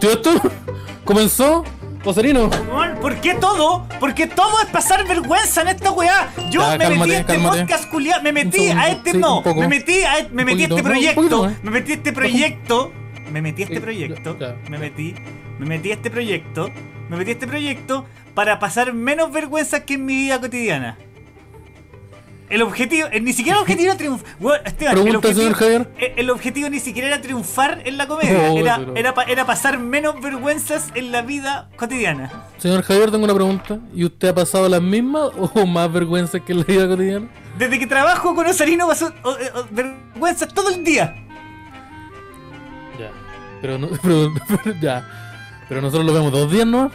partió esto? ¿Comenzó? ¿Por qué todo? ¿Por qué todo es pasar vergüenza en esta weá? Yo Ya, me metí cálmate, a este podcast culiao, me metí segundo, a este sí, no, me metí a, me Un metí a este proyecto, me metí a este proyecto, me metí a este Eh, proyecto, me metí, me metí a este proyecto, me metí a este proyecto para pasar menos vergüenza que en mi vida cotidiana. El objetivo, eh, ni siquiera el objetivo era triunfar. Esteban, el Pregunta, objetivo, señor Javier. eh, el objetivo ni siquiera era triunfar en la comedia, No, era, pero- era, pa- era pasar menos vergüenzas en la vida cotidiana. Señor Javier, tengo una pregunta. ¿Y usted ha pasado las mismas o más vergüenzas que en la vida cotidiana? Desde que trabajo con Osarino pasó oh, eh, oh, vergüenza todo el día. Ya. Pero no. Pero, pero- ya. Pero nosotros lo vemos dos días, ¿no?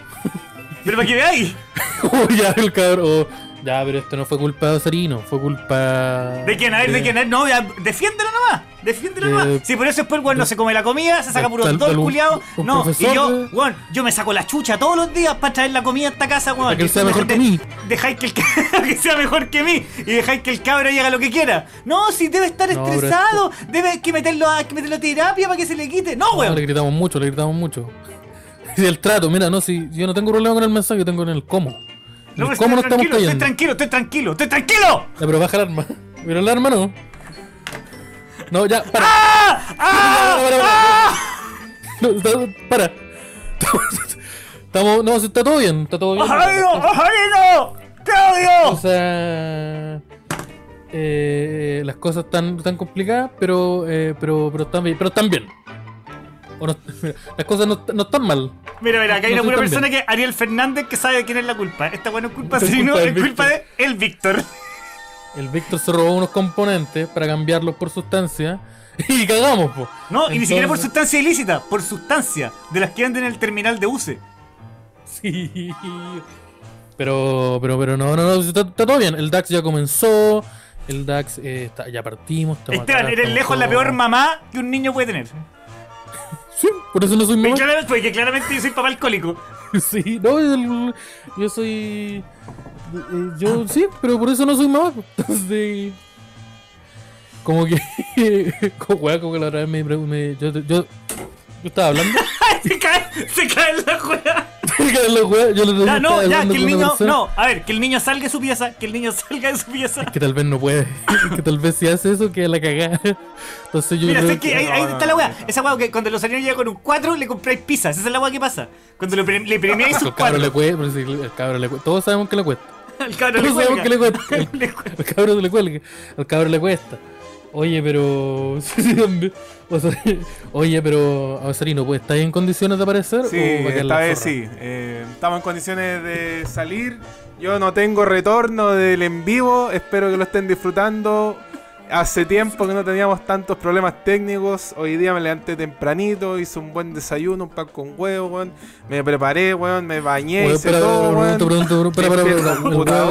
Pero para que veáis. Oh, ya, el cabrón. oh, ya, pero esto no fue culpa de Osarino, fue culpa. ¿De quién? A ver, ¿de quién? No, ya, defiéndelo nomás. Defiéndelo Eh, nomás. Sí, por eso después el weón no se come la comida, se saca de- puro un- culiados. un No, y yo, de- weón, yo me saco la chucha todos los días para traer la comida a esta casa, weón. Para que él sea mejor de- que mí. Dejáis que el que sea mejor que mí. Y dejáis que el cabro haga lo que quiera. No, si debe estar No, estresado. Debe que meterlo a, que meterlo a terapia para que se le quite. No, No, weón. le gritamos mucho, le gritamos mucho. Y el trato, mira, no, si yo no tengo problema con el mensaje, yo tengo en el cómo. No, pero cómo no estamos tranquilo, estoy cayendo. tranquilo, estoy tranquilo, estoy tranquilo. Ya, pero baja el arma. Pero el arma no. No, ya, para. ¡Ah! ¡Ah! Para, para, para. No, está- para. Estamos, no, está todo bien, está todo bien. ¡Ojarino! ¡Ojarino! ¡Te O odio! sea, eh, las cosas están, están complicadas, pero, eh, pero, pero están bien. Pero están bien. O no- mira, las cosas no, no están mal. Mira, mira, acá hay No una pura persona que Ariel Fernández que sabe de quién es la culpa. Esta weá no es culpa Sino, culpa es culpa de el Víctor. El Víctor se robó unos componentes para cambiarlos por sustancia y cagamos, po. No, y ni siquiera por sustancia ilícita, por sustancia, de las que venden en el terminal de UCE. Sí. Pero, pero, pero no, no, no, está, está todo bien. El DAX ya comenzó. El DAX eh, está- ya partimos. Esteban, acá, eres lejos la peor mamá que un niño puede tener. Sí, por eso no soy mamá. claramente, porque claramente yo soy papá alcohólico. Sí, no, yo soy. eh, Yo sí, pero por eso no soy mamá. Entonces. Como que. Como, como que la otra vez me. me- yo, yo, yo estaba hablando. se cae, se cae la juega. La weá, yo le Ya, no, ya, que el niño, persona. no, a ver, que el niño salga de su pieza, que el niño salga de su pieza. Que tal vez no puede. que tal vez si hace eso, que la cagada. Entonces yo Mira, creo sé que ahí, ahí está la weá. Esa weá que cuando los niños llegan con un 4 le compráis pizzas. Esa es la weá que pasa. Cuando le, pre- le premiáis sus 4. le cuesta, pero sí, el cabro le cuesta. Todos sabemos que le cuesta. El cabrón le Todos sabemos que le cuesta. Le el cabro le cuelga. Al cabro le cuesta. Oye, pero. O sea, Oye, pero. Osarino, pues, ¿estás en condiciones de aparecer? Sí, o esta vez sí. Eh, estamos en condiciones de salir. Yo no tengo retorno del en vivo. Espero que lo estén disfrutando. Hace tiempo que no teníamos tantos problemas técnicos. Hoy día me levanté tempranito, hice un buen desayuno, un pan con huevo, weón. Me preparé, weón, me bañé, hice espera, todo, weón.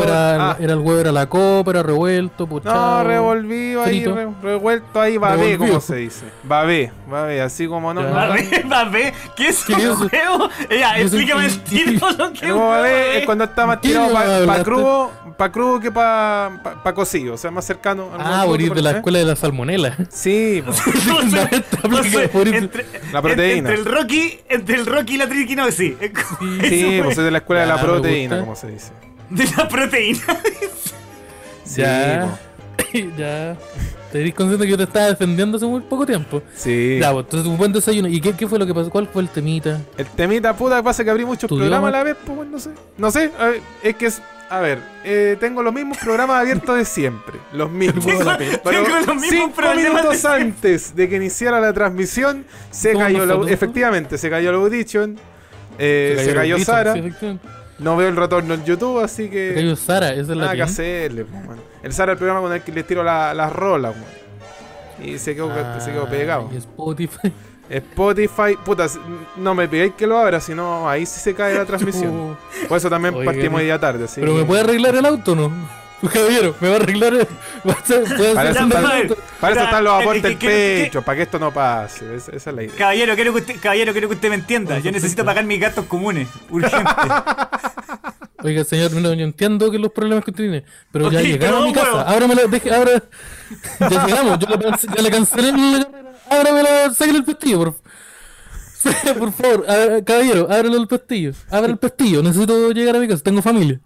era, Ah. era el huevo, era la copa, era revuelto, puchado. No, revolvido ahí, re- revuelto ahí, babé, como se dice. Babé, babé, así como no. Babé, babé, ¿qué es ¿Qué es un huevo? Ya, ¿Qué es explícame el tiro lo que es un huevo babé babé. es cuando está más ¿Qué tirado para crudo, pa crudo que para pa, pa cocido, o sea, más cercano. al Ah, huevo de la escuela de la salmonela. Sí, entre, La proteína. Entre el Rocky, entre el Rocky y la triquinosis. Sí, pues fue. es de la escuela de la proteína, como se dice. De la proteína. Sí, ya. ya. Te di consciente que yo te estaba defendiendo hace muy poco tiempo. po. sí. Ya, pues, entonces un buen desayuno. ¿Y qué, qué fue lo que pasó? ¿Cuál fue el temita? El temita puta que pasa que abrí muchos ¿Tu programas a la vez, pues no sé. No sé, ver, es que es. A ver, eh, tengo los mismos programas abiertos de siempre. Los mismos. Tengo- Pero tengo los mismos cinco de minutos antes de que iniciara la transmisión, se cayó la, efectivamente, se cayó la audition. eh, se cayó, Sara. sí. No veo el retorno en YouTube, así Se que. cayó Sara, esa es la Nada que hacerle, man. El Sara es el programa con el que les tiro la- las rolas, man. Y se quedó, se quedó pegado. Ah, Y Spotify. Spotify, puta, no me pidáis que lo abra, si no, ahí sí se cae la transmisión. Oh, Por eso también Oiga, partimos hoy día tarde, así Pero que- me puede arreglar el auto, o ¿no? Caballero, me va a arreglar. el- Para eso, están, auto. para eso Ya, están los eh, aportes del que- pecho, para que esto no pase. Esa, esa es la idea. Caballero, quiero que usted, caballero, quiero que usted me entienda. Yo necesito pagar mis gastos comunes. Urgente. Oiga, señor, no, yo entiendo que los problemas que usted tiene, pero ya llegaron a mi casa. bueno. Ábramela, deje, abra. Ya llegamos, yo ya le cancelé la cámara. Ábramela, sáquenle el pestillo, por favor. Por favor, a- caballero, ábrelo el pestillo. Abre el pestillo. Necesito llegar a mi casa. Tengo familia.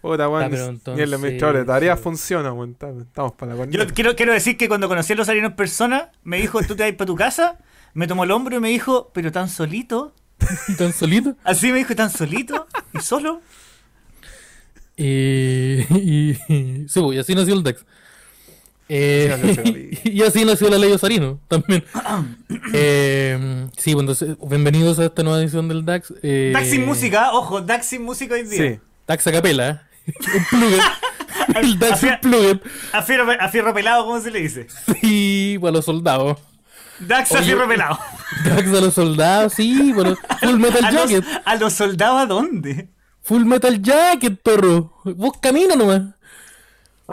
Puta, weón. Y el administrador de tareas sí. funciona, weón. Estamos para la Yo corneta. quiero, quiero decir que cuando conocí a los en persona, me dijo, ¿tú te vas para tu casa? Me tomó el hombro y me dijo, ¿pero tan solito? ¿Tan solito? Así me dijo, ¿tan solito? ¿Y solo? Eh, y, sí, pues, y así nació el DAX. Eh, y así nació la ley Osarino también. Eh, sí, pues entonces, bienvenidos a esta nueva edición del DAX. Eh, Dax sin música, ojo, Dax sin música hoy día. Sí. DAX a capela. ¿eh? un plugin. el DAX Así- un plugin. A fierro, a fierro pelado, ¿cómo se le dice? Sí, para los soldados. Dax a fierro pelado. DAX a los soldados, sí, bueno, Full Metal ¿A los, Jacket. ¿A los soldados a dónde? Full Metal Jacket, perro. Vos camina nomás.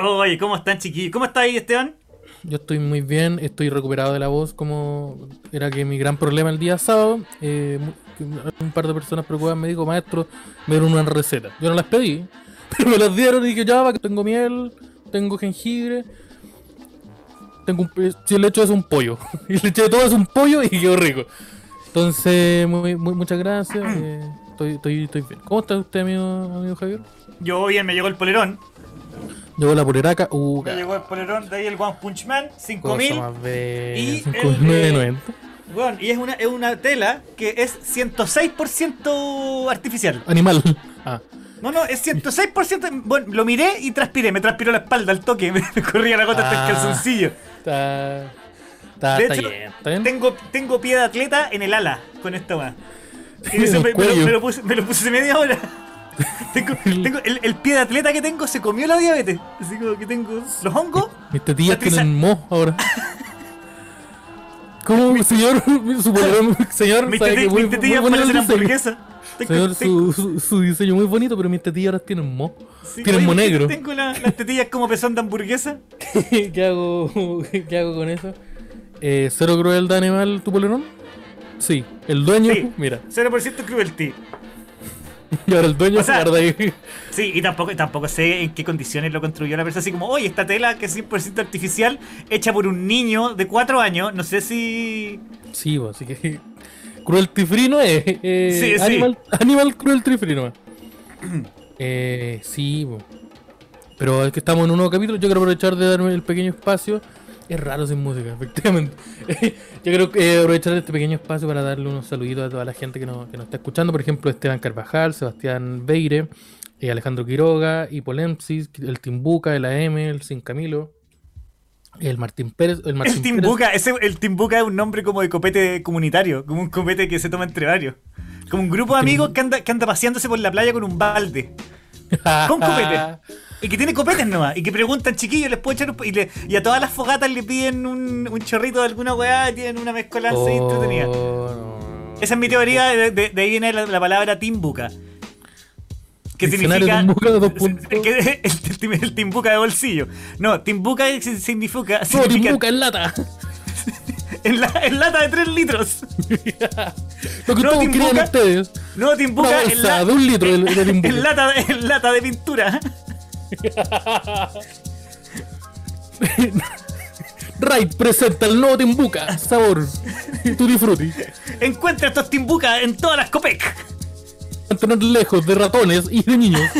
Oye, ¿cómo están, chiquillos? ¿Cómo está ahí, Esteban? Yo estoy muy bien, estoy recuperado de la voz como era que mi gran problema el día sábado. eh, un par de personas preocupadas me dijo, maestro, me dieron una receta. Yo no las pedí, pero me las dieron y dije, ya va, que tengo miel, tengo jengibre, tengo un, si le echo eso un pollo. y le eché todo eso un pollo y quedó rico. Entonces, muy, muy- muchas gracias. eh, estoy, estoy, estoy bien. ¿Cómo está usted, amigo, amigo Javier? Yo bien, me llegó el polerón. Llegó la poleraca. Uh, llegó el polerón, de ahí el One Punch Man, cosa 5000. más bella, Y cinco el, mil eh, noventa. Bueno, y es una, es una tela que es 106% artificial. Animal. Ah. No, no, es 106%. Bueno, lo miré y transpiré. Me transpiró la espalda al toque. Me, corría la gota hasta el Ah. calzoncillo. Está. Está, De está hecho, bien. Está bien. Tengo, tengo pie de atleta en el ala con esta el me, me me lo puse, me lo puse hace media hora. tengo, tengo el, el pie de atleta que tengo se comió la diabetes. Así como que tengo los hongos. Mis tetillas tienen mo ahora. ¿Cómo, señor? Su polerón, señor, Mis, teti- tetillas parecen hamburguesa. Tengo- Señor, su, su, su diseño muy bonito, pero mis tetillas ahora tienen mo. sí, tienen oye, mo ¿por qué negro. Tengo la- las tetillas como pezón de hamburguesa. ¿Qué hago, ¿Qué hago con eso? Eh, ¿Cero crueldad animal tu polerón? Sí. El dueño, Sí. mira. 0% cruelty. Y ahora el dueño O sea- se guarda ahí. Sí, y tampoco, tampoco sé en qué condiciones lo construyó la persona. Así como, oye, esta tela que es 100% artificial, hecha por un niño de 4 años, no sé si. Sí, pues, así que. Cruelty free no es. eh, Sí, sí. animal, animal cruelty free no es. eh, sí, po. pero es que estamos en un nuevo capítulo. Yo quiero aprovechar de darme el pequeño espacio. Es raro sin música, efectivamente. Yo creo que eh, aprovechar este pequeño espacio para darle unos saluditos a toda la gente que nos, que nos está escuchando. Por ejemplo, Esteban Carvajal, Sebastián Beire, eh, Alejandro Quiroga, Hipolemsis, el Timbuca, el AM, el Sin Camilo, el Martín Pérez. El, Martín El Pérez. Timbuca, ese, el Timbuca es un nombre como de copete comunitario, como un copete que se toma entre varios. Como un grupo de amigos que anda, que anda paseándose por la playa con un balde. Con copete. Y que tiene copetes nomás. Y que preguntan, chiquillos, les puedo echar un po-?" y, le- y a todas las fogatas le piden un, un chorrito de alguna weá y tienen una mezcolanza ahí entretenida. Oh, no. Esa es mi teoría, de, de- de ahí viene la, la palabra timbuca. Que Diccionario significa. Timbuca, dos puntos. que el, el- el timbuca de bolsillo. No, timbuca significa. No, significa Timbuca en lata. en, la, en lata de 3 litros. Lo que No, todos Timbuca. querían ustedes. No, Una timbuca en, bolsa la- de un litro de, de Timbuca. en lata, de- en lata de pintura. Raid presenta el nuevo Timbuca. Sabor. Tutti frutti. Encuentra estos timbucas en todas las COPEC. Mantener lejos de ratones y de niños.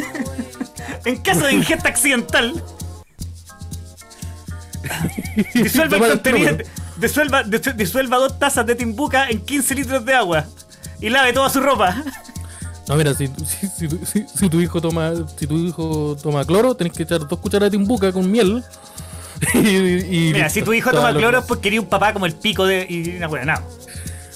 En caso de ingesta accidental. Disuelva el contenido. disuelva dos tazas de timbuca en 15 litros de agua. Y lave toda su ropa. No, mira, si, si, si tu- si- si tu hijo toma si tu hijo toma cloro, tenés que echar dos cucharadas de Timbuca con miel. y, y Mira, si tu hijo toma lo- cloro es porque quería un papá como el pico de. Y una buena, nada.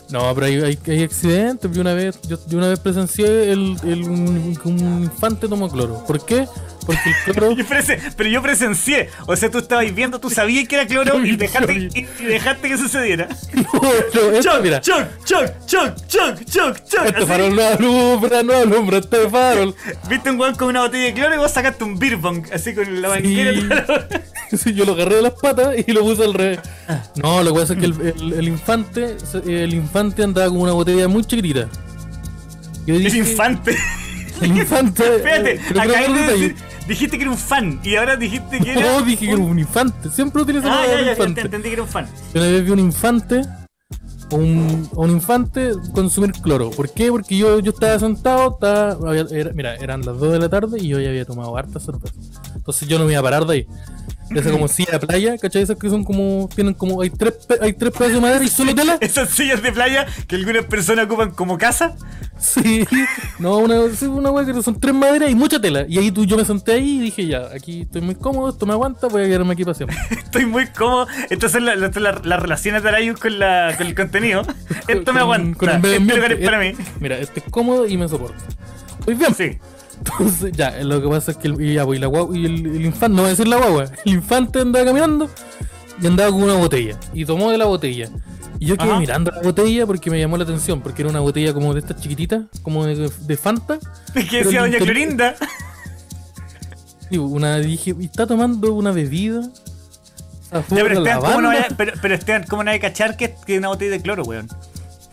No, pero hay, hay, hay accidentes. Yo una vez, yo, yo una vez presencié el, el- un, un infante tomó cloro. ¿Por qué? Porque el cloro. Yo presen- pero yo presencié. O sea, tú estabas viendo, tú sabías que era cloro y dejaste, y, y dejaste que sucediera. no, no, esto, Choc, mira. choc, choc, choc, choc, choc, choc. Este farol no alumbra, no alumbra este farol. Viste un weón con una botella de cloro y vos sacaste un beer bong, así con la banquera. Sí. Sí, yo lo agarré de las patas y lo puse al revés. No, lo que pasa es que el, el- el infante el infante andaba con una botella muy chiquitita. Yo El dije, infante. El infante. Espérate, eh, que de el decir, dijiste que era un fan y ahora dijiste que era. No, dije que era un infante. Siempre utilizo la Ah, ya, ya, infante. te entendí que era un fan. Yo una vez vi un infante a un, un infante consumir cloro. ¿Por qué? Porque yo, yo estaba sentado, estaba, era- mira, eran las 2 de la tarde y yo ya había tomado harta cerveza. Entonces yo no me iba a parar de ahí. Esa como silla de playa, ¿cachai? Esas que son como, tienen como, hay tres, hay tres pedazos de madera y solo tela. Esas sillas de playa que algunas personas ocupan como casa. Sí, no, una, sí, una wea que son tres maderas y mucha tela. Y ahí tú, yo me senté ahí y dije, ya, aquí estoy muy cómodo, esto me aguanta, voy a quedarme aquí para siempre. Estoy muy cómodo. Estas son la- la- la- las relaciones de Arayus con, la, con el contenido. Esto Con- me aguanta. con el este lugar es para mí. Mira, esto es cómodo y me soporta. Muy bien. Sí. Entonces, ya, lo que pasa es que el, y ya, pues, y la guagua- y el, el infante, no voy a decir la guagua, el infante andaba caminando y andaba con una botella. Y tomó de la botella. Y yo quedé Ajá. mirando la botella porque me llamó la atención, porque era una botella como de estas chiquititas, como de, de Fanta. ¿Qué decía Doña Clorinda? Una dije, ¿y está tomando una bebida? Ya, pero, Esteban, ¿cómo no vaya- pero, pero Esteban, ¿cómo no hay que cachar que que es una botella de cloro, weón?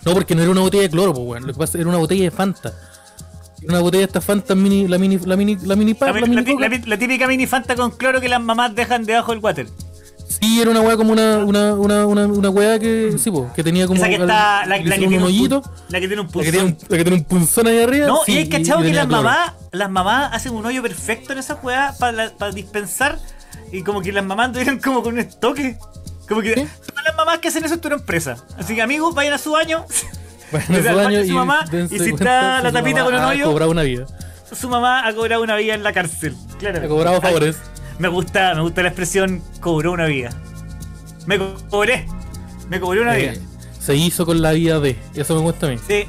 No, porque no era una botella de cloro, pues, weón. Lo que pasa era una botella de Fanta. Una botella de esta Fanta mini, la mini, la mini, la mini, La, pa- la la mini la- la típica mini Fanta con cloro que las mamás dejan debajo del water. Sí, era una weá como una, una, una, una, una weá que, sí, po, que tenía como Esa que está. La, le la que hicieron tiene un hoyito, La que tiene un la que tiene un, pulsón. la que tiene un punzón ahí arriba. No, sí, y hay cachado que las mamás, las mamás hacen un hoyo perfecto en esa weá para dispensar. Y como que las mamás anduvieron como con un estoque. Como que ¿Qué? todas las mamás que hacen eso estuvieron presas. Así que amigos, vayan a su baño. Bueno, su baño mamá, y si está la tapita con un ha hoyo. cobrado una vida. Su mamá ha cobrado una vida en la cárcel. Claro. Ha cobrado favores. Me gusta, me gusta la expresión cobró una vida. Me co- cobré. Me cobré una vida. Eh, se hizo con la vida de. Eso me gusta a mí. Sí.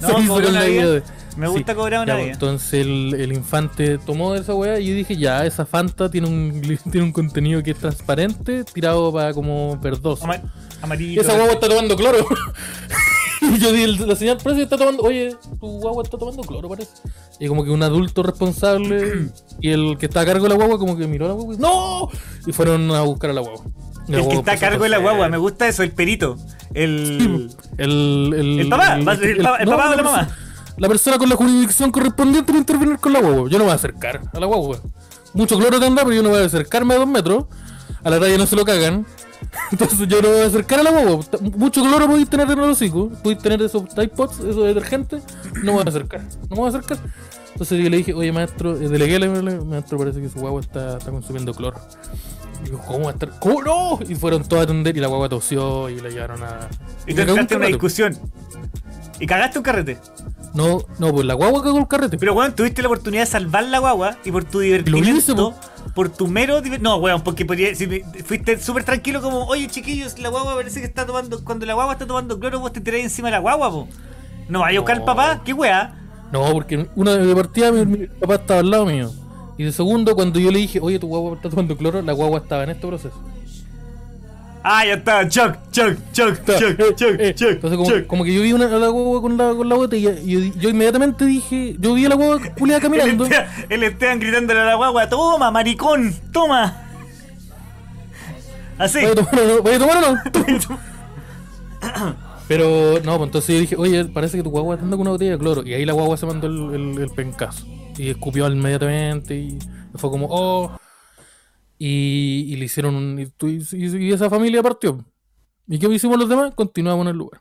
se hizo con la vida de. Me gusta cobrar una ya, pues, vida. Entonces el, el infante tomó de esa weá y yo dije, ya, esa Fanta tiene un, tiene un contenido que es transparente, tirado para como verdoso. Ama- amarillito. Esa guagua está tomando cloro. y yo di el- la señal parece que está tomando. Oye, tu guagua está tomando cloro, parece. Y como que un adulto responsable y el que está a cargo de la guagua, como que miró a la guagua y ¡No! Y fueron a buscar a la guagua. La El que está a cargo de la guagua, me gusta eso, el perito. El. El, el, El papá, el pa- el papá o la mamá. La persona con la jurisdicción correspondiente va a intervenir con la guagua. Yo no me voy a acercar a la guagua. Mucho cloro tendrá, pero yo no voy a acercarme a dos metros. A la raya no se lo cagan. Entonces yo no voy a acercar a la guagua. T- Mucho cloro podéis tener en el hocico. Podéis tener esos Tide Pods, esos detergentes. No me voy a acercar. No me voy a acercar. Entonces yo le dije, oye maestro, eh, delegué, le- le- maestro, parece que su guagua está, está consumiendo cloro. Y digo, ¿cómo va a estar? ¿Cómo no? Y fueron todos a atender y la guagua tosió y la llevaron a. Y cagó un entraste en una discusión. Y cagaste un carrete. No, no, pues la guagua cagó el carrete. Pero weón, tuviste la oportunidad de salvar la guagua y por tu Lo hice, divertimiento. Por tu mero No, weón, porque podría- si me- fuiste súper tranquilo como, oye chiquillos, la guagua parece que está tomando. Cuando la guagua está tomando cloro, vos te tiráis encima de la guagua, po. No vaya a buscar al papá, qué weá. No, porque una de partida mi, mi papá estaba al lado mío. Y de segundo, cuando yo le dije, oye, tu guagua está tomando cloro, la guagua estaba en este proceso. Ah, ya está, choc, choc, choc, choc, Eh, choc, eh. choc, Entonces, como, como que yo vi una, la guagua con la, con la botella y yo, yo inmediatamente dije, yo vi a la guagua culiada El caminando. Esteban, el Esteban gritándole a la guagua, toma, maricón, toma. Así. ¿Voy a tomar no? ¿Voy a tomar no? Pero, no, pues entonces yo dije, oye, parece que tu guagua está andando con una botella de cloro. Y ahí la guagua se mandó el, el, el pencazo. Y escupió inmediatamente y fue como, oh. Y, y le hicieron un. Y, tu- y- y esa familia partió. ¿Y qué hicimos los demás? Continuamos en el lugar.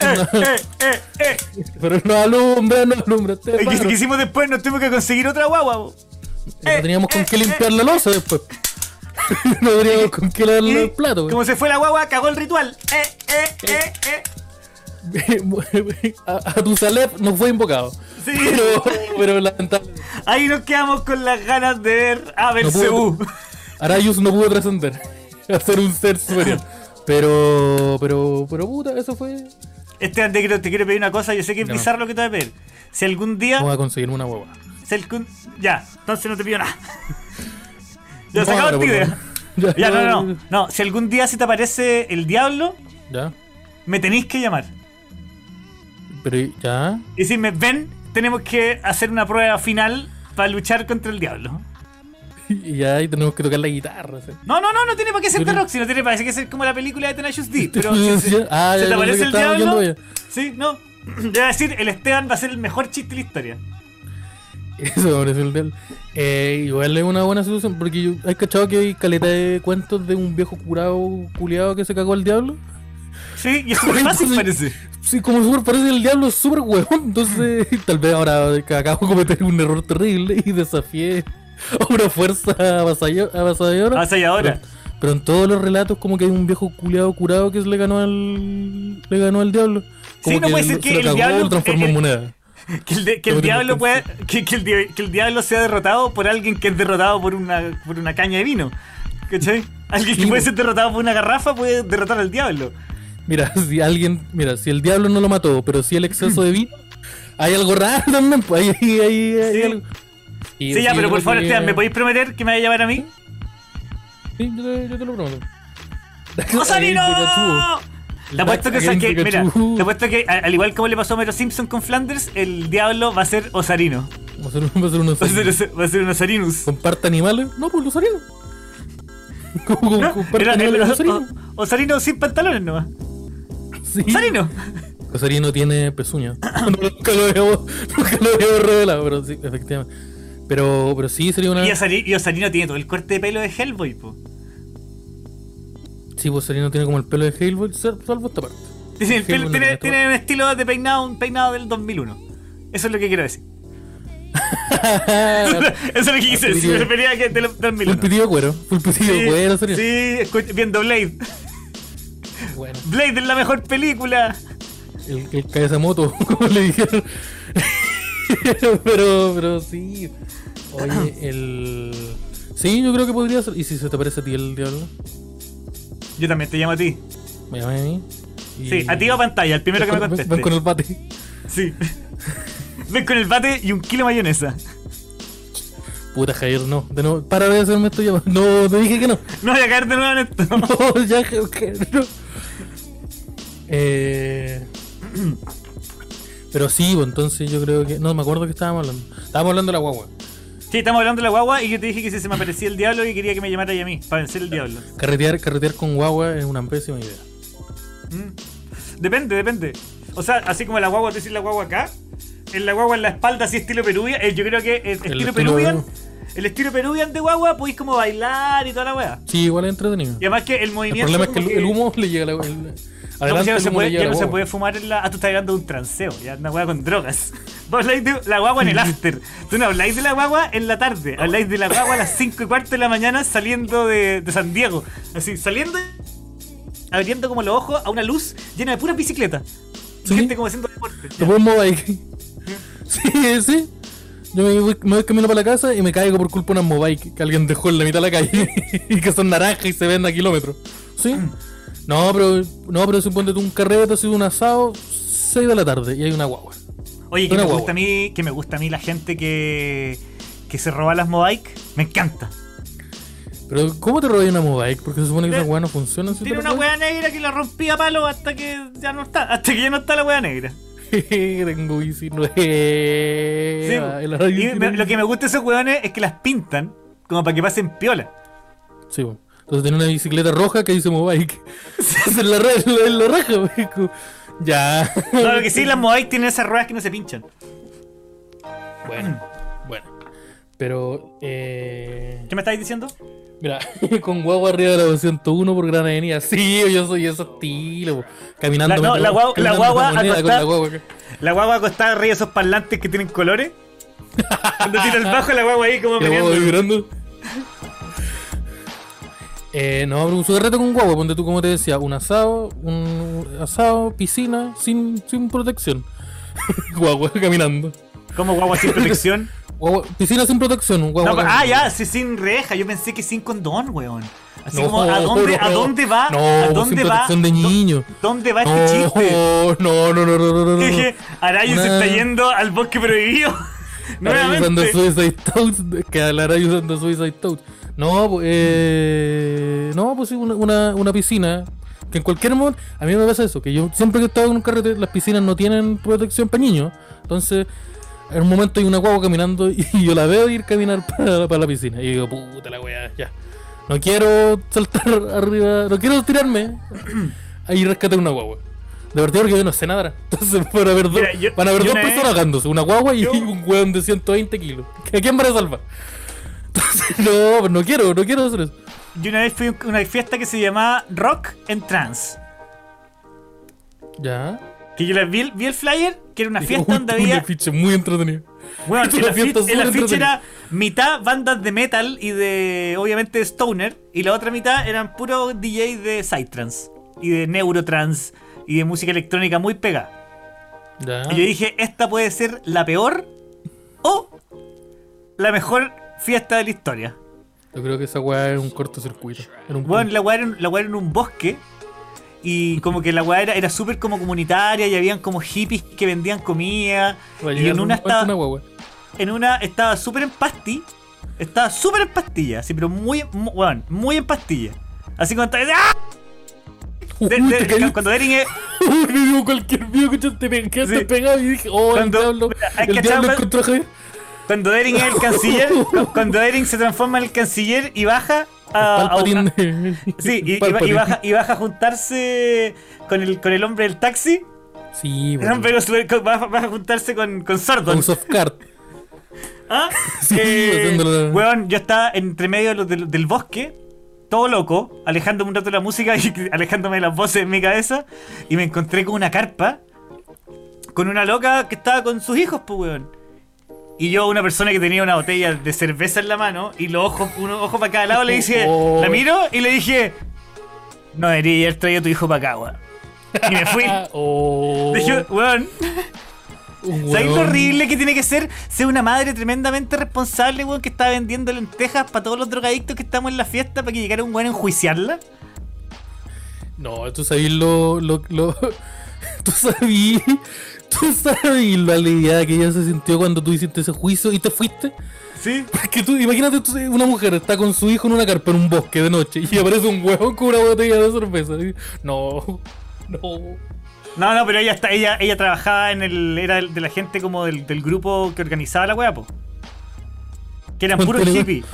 Eh, eh, eh, eh. Pero no alumbra, no alumbra. Este ¿Y qué, hicimos después? Nos tuvimos que conseguir otra guagua. po. No teníamos con qué limpiar la losa después. no teníamos con qué lavar Y el plato. Como se fue la guagua, cagó el ritual. Eh, eh, eh, eh. a, a tu Salep no fue invocado. Sí. Pero, pero lamentablemente. Ahí nos quedamos con las ganas de ver a No Belcebú. pudo- Arayus no pudo trascender a ser un ser superior. Pero, pero, pero puta, eso fue. Esteban, te quiero, te quiero pedir una cosa. Yo sé que es bizarro lo que te voy a pedir. Si algún día. Vamos a conseguirme una hueva. si algún- ya, entonces no te pido nada. ya, No, se acabó idea. Ya, no, no, no. No, si algún día se te aparece el diablo, Ya. me tenéis que llamar. Pero ya. Y decirme, ven, tenemos que hacer una prueba final para luchar contra el diablo. Y ya ahí tenemos que tocar la guitarra. ¿sí? No, no, no, no tiene para qué ser de rock, sino tiene para que ser como la película de Tenacious D. Pero si se, ah, se te aparece el diablo. Sí, no. A decir, el Esteban va a ser el mejor chiste de la historia. Eso me parece el del. Eh, igual es una buena solución. Porque yo, hay cachado que hay caleta de cuentos de un viejo curado culiado que se cagó al diablo. Sí, y es súper fácil, parece. Sí, como súper parece el diablo es súper huevón. Entonces, tal vez ahora que acabo de cometer un error terrible y desafié a una fuerza avasalladora. Avasalladora. Pero, pero en todos los relatos, como que hay un viejo culiado curado que le ganó al. le ganó al diablo. Como Sí, no puede ser se que lo el cagó, diablo- lo transformó eh, en moneda. Que el, de- que el Sobre diablo pueda, que, que que el diablo sea derrotado por alguien que es derrotado por una, por una caña de vino. ¿Cachai? Alguien que puede ser derrotado por una garrafa puede derrotar al diablo. Mira, si alguien. Mira, si el diablo no lo mató, pero si el exceso de vino. Hay algo raro también, pues ahí hay, hay- hay Sí. algo. Y- Sí, ya, pero por favor, que- Esteban, ¿me podéis prometer que me vaya a llevar a mí? Sí, yo te, yo te lo prometo. ¡Osarino! Pikachu. Te apuesto que, que- mira, te apuesto que al igual como le pasó a Homero Simpson con Flanders, el diablo va a ser Osarino. Va a ser, va a ser unos Va a ser, ose- va a ser un Osarinus. ¿Comparte animales? No, pues los arinos. ¿Cómo ¿No? comparte Era- animales era- los arinos? o- Osarino sin pantalones nomás. Sí. Osarino. Osarino tiene pezuña. Nunca lo habíamos, nunca lo habíamos revelado, pero sí, efectivamente. Pero, pero sí sería una. Y, Osari- y Osarino tiene todo el corte de pelo de Hellboy, po. Sí, pues Osarino tiene como el pelo de Hellboy, sal- salvo esta parte. Tiene, el pelo- tiene- un estilo de peinado, un peinado del 2001. Eso es lo que quiero decir. Eso es lo que quise decir. Me refería a que del Full 2001. pitido de cuero. Full pitido de cuero, sí, viendo Blade. Bueno, Blade es la mejor película. el, el cabeza moto, como le dijeron. pero, pero sí. Oye, el. Sí, yo creo que podría ser. ¿Y si se te parece a ti el diablo? Yo también te llamo a ti. Me llama a mí. y- Sí, a ti o a pantalla, el primero que me conteste. Ven con el bate. Sí. Ven con el bate y un kilo de mayonesa. Puta Javier, no. De nuevo, para de hacerme esto ya. No, te dije que no. No voy a caer de nuevo en esto. No, ya, Javier, no. Eh. Pero sí, pues entonces yo creo que. No me acuerdo que estábamos hablando. Estábamos hablando de la guagua. Sí, estamos hablando de la guagua y yo te dije que si se me aparecía el diablo y quería que me llamara a mí para vencer el diablo. Carretear, carretear con guagua es una pésima idea. Mm. Depende, depende. O sea, así como la guagua, tú decís la guagua acá, en la guagua en la espalda, así estilo Peruvian. eh, yo creo que el estilo estilo Peruvian, el estilo Peruvian de guagua, podéis como bailar y toda la weá. Sí, igual es entretenido. Y además que el El movimiento. problema es que como el, el humo le llega a la. el- Pues ya no, se puede, ya no se fumar en la. Ah, tú estás hablando de un transeo, ya una weá con drogas. Vos habláis de la guagua en el after. Tú no habláis de la guagua en la tarde. Habláis de la guagua a las 5 y cuarto de la mañana saliendo de, de San Diego. Así, saliendo. Abriendo como los ojos a una luz llena de puras bicicletas. Y Sí. gente como haciendo deporte. Te pongo Mobike. Sí, sí. Yo me voy, me voy camino para la casa y me caigo por culpa de unas Mobike que alguien dejó en la mitad de la calle y que son naranjas y se ven a kilómetros. ¿Sí? No, pero no, pero suponte tú un carrete, así un asado, 6 de la tarde y hay una guagua. Oye, que Una me, guagua. gusta a mí, que me gusta a mí la gente que, que se roba las Mobike. Me encanta. Pero ¿cómo te robas una Mobike? Porque se supone que esas weas no funcionan. si Tiene una wea negra que la rompí a palo hasta que ya no está. Hasta que ya no está la wea negra. Tengo bici nueva. Sí, y me- lo que me gusta de esos weones es que las pintan como para que pasen piola. Sí, po. Entonces tiene una bicicleta roja que dice Mobike. en la, en la, raja. Como, Ya. No, lo que sí, las Mobike tienen esas ruedas que no se pinchan. Bueno, bueno. Pero, eh. ¿Qué me estáis diciendo? Mira, con guagua arriba de la 201 por Gran Avenida. Sí, yo soy ese estilo. Caminando. La- no, la guagua- la guagua acostada- la guagua. La guagua acostada arriba de esos parlantes que tienen colores. Cuando tira el bajo, la guagua ahí como la guagua vibrando. Eh, no, un cigarrete con guagua, ponte tú como te decía, un asado, un asado, piscina, sin, sin protección. guagua caminando. Como guagua sin protección. Guagua- piscina sin protección, un guagua No, ah, ya, sí, sin reja. Yo pensé que sin condón, weón. Así No, como, ¿a dónde, ¿a dónde va? no, ¿A sin dónde va? de niño. ¿Dónde va este chiste? No, no, no, no, no, no, no. Dije, Arayo se está yendo al bosque prohibido. Ahora usando Nuevamente. Suicide Toads, que hablará usando Suicide Toads. No, pues, eh, no, pues sí, una, una, una piscina. Que en cualquier momento, a mí me pasa eso, que yo siempre que he estado en un carrete, las piscinas no tienen protección para niños. Entonces, en un momento hay una guagua caminando y yo la veo ir caminar para, para la piscina. Y digo, puta la weá, ya. No quiero saltar arriba, no quiero tirarme. Ahí rescatar una guagua. De verdad porque yo no sé nadar. Entonces van a haber dos, Mira, yo- van a haber dos vez- personas ahogándose, una guagua y yo- un weón de 120 kilos. ¿A quién van a salvar? Entonces, no, no quiero, no quiero hacer eso. Yo una vez fui a una fiesta que se llamaba Rock en Trance. Ya. Que yo la vi, el- vi el flyer, que era una fiesta "Uy, donde un había. afiche muy entretenido. Bueno, ficha entretenida. era mitad bandas de metal y de, obviamente, stoner. Y la otra mitad eran puros DJs de psytrance y de neurotrance y de música electrónica muy pegada. Ya. Y yo dije, esta puede ser la peor o la mejor fiesta de la historia. Yo creo que esa weá era un cortocircuito. Era un Bueno, la weá era, la weá era en un bosque. Y como que la weá era, era súper como comunitaria y habían como hippies que vendían comida. Y en un una estaba, una en una estaba súper en pasti. Estaba súper en pastilla, así, pero muy, mu- weón, muy en pastilla. Así cuando estaba. ¡ah! De- de- te cuando Dering es- me dio cualquier video que te pe- quedaste Sí. pegado y dije, oh, Cuando- el diablo, el diablo encontró a Javier. Cuando Dering es el canciller. cu- cuando Dering se transforma en el canciller y baja a. a- Palpatine. Sí, y, baja, y baja a juntarse con el, con el hombre del taxi. Sí, El bueno. hombre baja, baja a juntarse con, con Sordon. Con softcard. ¿Ah? Sí, Eh, weón, yo estaba entre medio de lo- del, del bosque, todo loco, alejándome un rato de la música y alejándome de las voces en mi cabeza. Y me encontré con una carpa, con una loca que estaba con sus hijos, pues, weón. Y yo, una persona que tenía una botella de cerveza en la mano y los ojos, uno ojo para cada lado, le dije, Oh. la miro y le dije, no debería haber traído a tu hijo para acá, weón. Y me fui. Oh, Dije, weón, ¿Sabes lo horrible que tiene que ser ser una madre tremendamente responsable, weón, que está vendiendo lentejas para todos los drogadictos que estamos en la fiesta para que llegara un weón a enjuiciarla? No, tú sabes lo, lo, lo- Tú sabías. Tú sabías la alegría que ella se sintió cuando tú hiciste ese juicio y te fuiste. Sí. Porque tú, imagínate tú, una mujer está con su hijo en una carpa en un bosque de noche y aparece un huevo con una botella de cerveza. Y- No, no. No, no, pero ella está, ella, ella trabajaba en el. era de la gente como del, del grupo que organizaba la weá, po. Que eran puros hippies.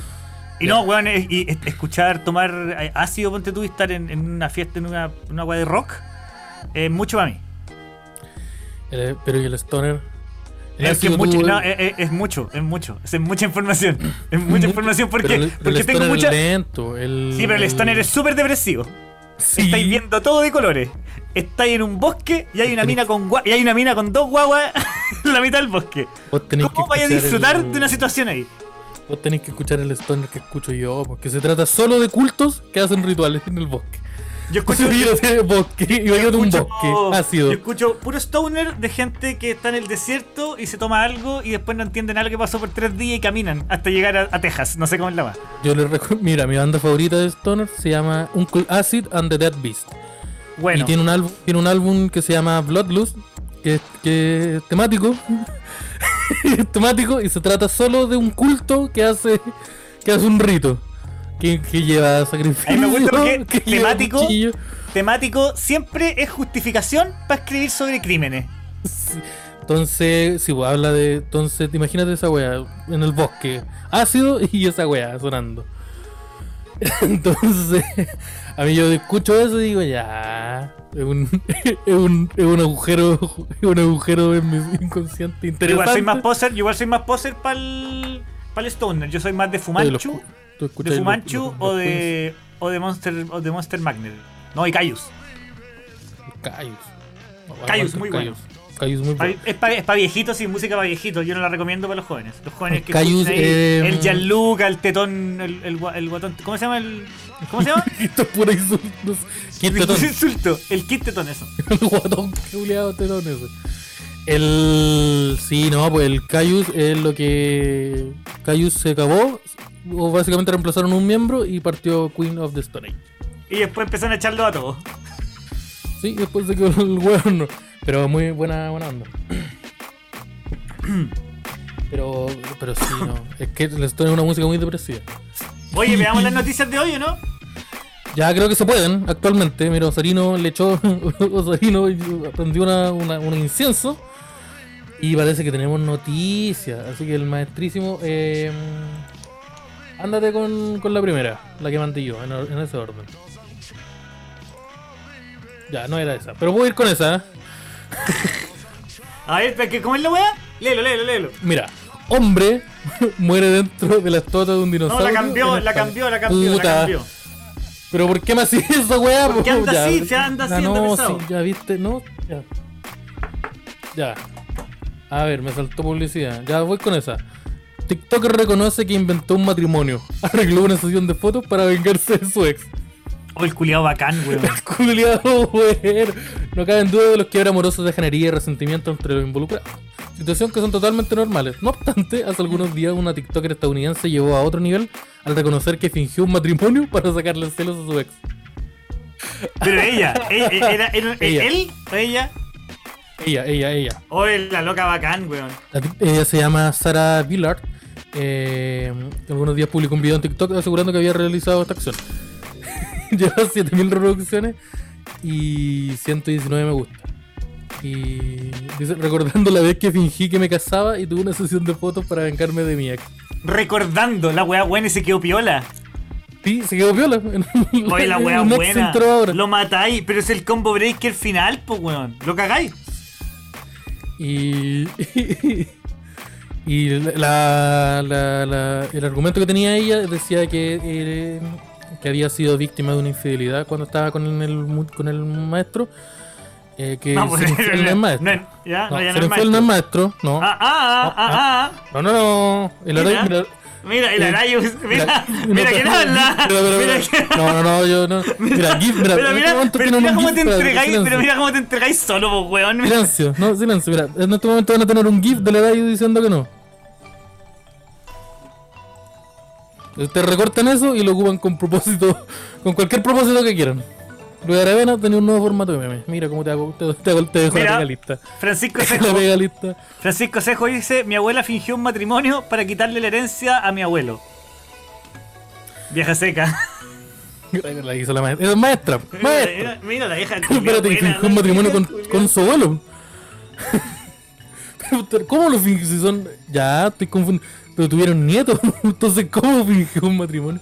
Y no, weón, y es- escuchar tomar ácido, ponte tú, y estar en, en una fiesta, en una, una weá de rock, es mucho para mí. El- pero y el stoner. El Es, que mucho, no, es, es- es mucho, es mucho. Es mucha información. Es mucha Mucho- información porque, el- porque el tengo mucha. lento. El, Sí, pero el stoner es súper depresivo. Sí. Estáis viendo todo de colores. Estáis en un bosque y hay una mina con y hay una mina con dos guaguas en la mitad del bosque. ¿Cómo vais a disfrutar el- de una situación ahí? Vos tenés que escuchar el stoner que escucho yo, porque se trata solo de cultos que hacen rituales en el bosque. Yo escucho, bosque, un escucho- bosque ácido. yo escucho puro stoner de gente que está en el desierto y se toma algo y después no entienden algo que pasó por tres días y caminan hasta llegar a, a Texas. No sé cómo es la más. Yo les recomiendo, mira, mi banda favorita de stoner se llama Uncle Acid and the Dead Beast. Bueno, Y tiene un álbum, tiene un álbum que se llama Bloodlust, que, es- que es temático. es temático y se trata solo de un culto que hace que hace un rito. Que, que lleva sacrificio. A mí me gusta porque temático- siempre es justificación para escribir sobre crímenes. Sí. Entonces, si pues, habla de. Entonces, imagínate esa wea en el bosque, ácido y esa wea sonando. Entonces, a mí yo escucho eso y digo, ya. Es un, es un, es un agujero es un agujero en mi inconsciente Yo interesante. igual soy más poser, yo igual soy más poser para el stoner. Yo soy más de Fumanchu, de Fumanchu o de o de Monster o de Monster Magnet. No, y Cayus. Cayus. No, Cayus, muy Cayus. Cayus muy bueno. Es para pa viejitos y música para viejitos. Yo no la recomiendo para los jóvenes. Los jóvenes que Cayus, ahí, eh, el Gianluca, el tetón, el, el, el guatón. ¿Cómo se llama el ¿Cómo se llama? Esto es pura insulto. ¿Quién te Disculpe, insulto. El kit tetón eso. el guatón culiado tetón ese. El. Sí, no, pues el Cayus es lo que. Cayus se acabó. O básicamente reemplazaron un miembro y partió Queen of the Stone Age. Y después empezaron a echarlo a todos. Sí, después se quedó el hueón. Pero muy buena, buena onda. Pero, pero sí, no. Es que Stone es una música muy depresiva. Oye, veamos las noticias de hoy, ¿o no? Ya creo que se pueden actualmente. Mira, Osarino le echó. Osarino prendió una, una- un incienso. Y parece que tenemos noticias. Así que el maestrísimo. eh, ándate con, con la primera, la que mandé yo, en, ese orden. Ya, no era esa. Pero voy a ir con esa. ¿eh? A ver, ¿pero qué- ¿cómo es la weá? Léelo, léelo, léelo. Mira, hombre muere dentro de la estota de un No, dinosaurio. la cambió, la cambió, la cambió, Puta. la cambió. Pero ¿por qué me hacías eso, weá? ¿Por qué anda Ya, así? Se anda haciendo no, pesado. sí, ya viste, no, ya. Ya. A ver, me saltó publicidad. Ya voy con esa. TikToker reconoce que inventó un matrimonio. Arregló una sesión de fotos para vengarse de su ex. Oh, el culiado bacán, weón. Culiado, weón. No cabe en duda de los quiebres amorosos de janería y resentimiento entre los involucrados. Situación que son totalmente normales. No obstante, hace algunos días una TikToker estadounidense llevó a otro nivel al reconocer que fingió un matrimonio para sacarle celos a su ex. Pero ella, ella, era, era- Ella. él o ella. Ella, ella, ella. Oh, es la loca bacán, weón. Ella se llama Sarah Billard. Eh, algunos días publicó un video en TikTok asegurando que había realizado esta acción. Lleva 7000 reproducciones y 119 me gusta. Y dice, recordando la vez que fingí que me casaba y tuve una sesión de fotos para vengarme de mi ex. Recordando, la weá buena y se quedó piola. Sí, se quedó piola. Oye, la weá buena. ahora. Lo matáis, pero es el combo breaker final, pues weón. Lo cagáis. Y, y la, la- la- el argumento que tenía ella decía que, eh, que había sido víctima de una infidelidad cuando estaba con el, con el maestro. eh, que No, pues, no es maestro. no ya, No, no, ya no es no maestro. no. Ah, ah, ah. No, no, no. El horario- mira, Mira, el Arayo, mira, mira, no, quién no, habla. mira, mira, Mira mira. No, no, no, yo no. Mira, GIF, mira, este mira, mira un cómo te entregáis, pero mira cómo te entregáis solo, pues weón. Mira. Silencio, no, silencio, mira. En este momento van a tener un GIF del Eladio diciendo que no. Te recortan eso y lo ocupan con propósito, con cualquier propósito que quieran. Luis Aravena tenía un nuevo formato de meme. Mira cómo te hago, te, te, te dejo Mira. la pega lista. Francisco Sejo, pega. Francisco Sejo dice, mi abuela fingió un matrimonio para quitarle la herencia a mi abuelo. Vieja seca. La hizo la maestra. Es maestra, Mira, maestra. mira, mira la vieja. Espérate, fingió un matrimonio con, con su abuelo. Pero, ¿Cómo lo fingió? Si son. Ya, estoy confundido. Pero tuvieron nietos. Entonces, ¿cómo fingió un matrimonio?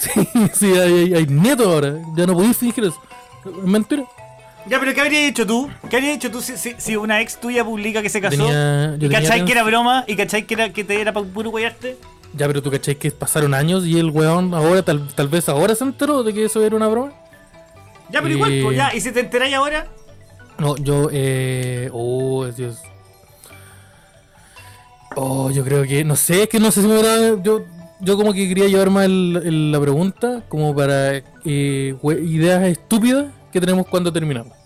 Sí, sí, hay, hay, hay nietos ahora. Ya no podéis fingir eso. Es mentira. Ya, pero ¿qué habrías hecho tú? ¿Qué habrías hecho tú si, si- si una ex tuya publica que se casó? Tenía- ¿Y cachai que era broma? ¿Y cachai que, era, que te era para puro guayarte? Ya, pero tú cachai que pasaron años y el weón ahora, tal, tal vez ahora se enteró de que eso era una broma. Ya, pero igual, pues ya. ¿Y si te enteráis ahora? No, yo, eh. Oh, Dios. Oh, yo creo que. No sé, es que no sé si me hubiera. Yo, yo como que quería llevar más el- el- la pregunta como para eh, ideas estúpidas que tenemos cuando terminamos.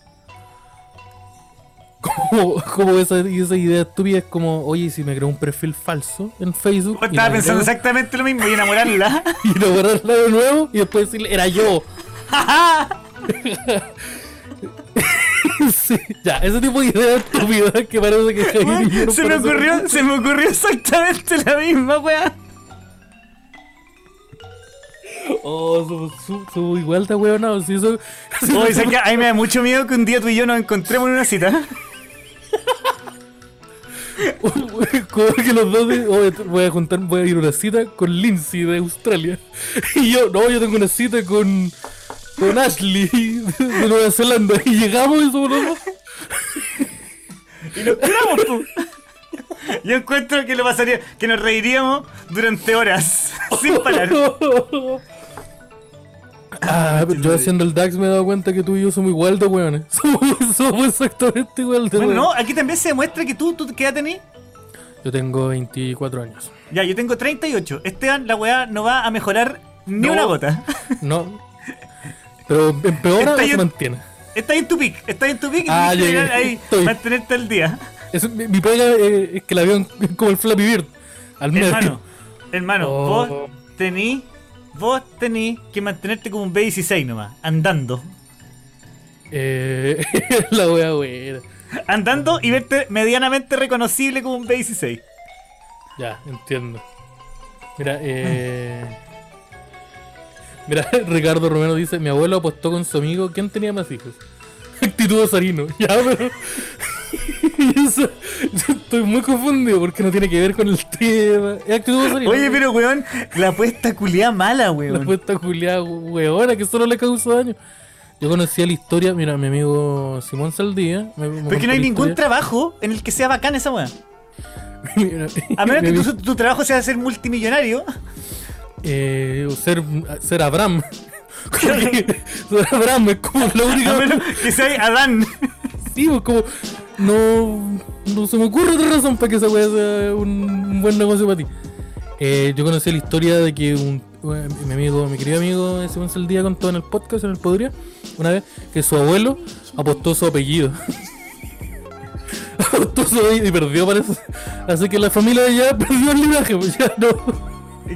Como, como esa, esa idea estúpida es como, oye, ¿y si me creo un perfil falso en Facebook. Yo y estaba pensando exactamente lo mismo y enamorarla. Y lo borrarla de nuevo y después decirle, era yo. Sí, ya, ese tipo de ideas estúpidas que parece que se me ocurrió, se me ocurrió exactamente la misma, weá. Oh, somos, su- somos igual de huevonados. Si eso. si eso- ¿sabes qué? a mí me da mucho miedo que un día tú y yo nos encontremos en una cita. Como que los dos de- oye, voy a juntar, voy a ir a una cita con Lindsay de Australia. Y yo, no, yo tengo una cita con. con Ashley de Nueva Zelanda. Y llegamos y somos los dos. Y nos curamos. Yo encuentro que lo pasaría, que nos reiríamos durante horas, sin parar. Ah, pero yo haciendo el DAX me he dado cuenta que tú y yo somos igual de hueones. Somos, somos exactamente igual de Bueno, no, aquí también se demuestra que tú, tú ¿qué edad tenés? Yo tengo 24 años. Ya, yo tengo 38. Esteban, la weá no va a mejorar ni No. una gota. No. Pero empeora o se mantiene. Está en tu pick, está en tu pick y Ah, tienes que ahí, mantenerte al día. Es- mi, mi pega eh, es que el avión es como el Flappy Bird. Al medio. Hermano, hermano, Oh. vos tení, vos tení que mantenerte como un B16 nomás, andando. Eh, la wea wea. Andando y verte medianamente reconocible como un B16. Ya, entiendo. Mira, eh. Mira, Ricardo Romero dice: Mi abuelo apostó con su amigo. ¿Quién tenía más hijos? Actitud osarino. Ya, pero. Eso- yo estoy muy confundido porque no tiene que ver con el tema. Es actitud osarino. Oye, pero weón, la apuesta culiada mala, La weón. apuesta culiada, weona, que solo le causa daño. Yo conocía la historia, mira, mi amigo Simón Saldía. me- me Porque no hay la ningún historia. trabajo en el que sea bacán esa. Mira, A menos que tu, tu trabajo sea ser multimillonario. eh, ser, ser Abraham. Abraham es como la única. que sea Adán. Sí, pues como. No, no se me ocurre otra razón para que esa weá sea un, buen negocio para ti. Eh, yo conocí la historia de que un, un- mi amigo, mi querido amigo Simón Saldía contó en el podcast, en el Podría, una vez, que su abuelo apostó su apellido. apostó su apellido y perdió, parece. Así que la familia ya perdió el linaje, pues ya no.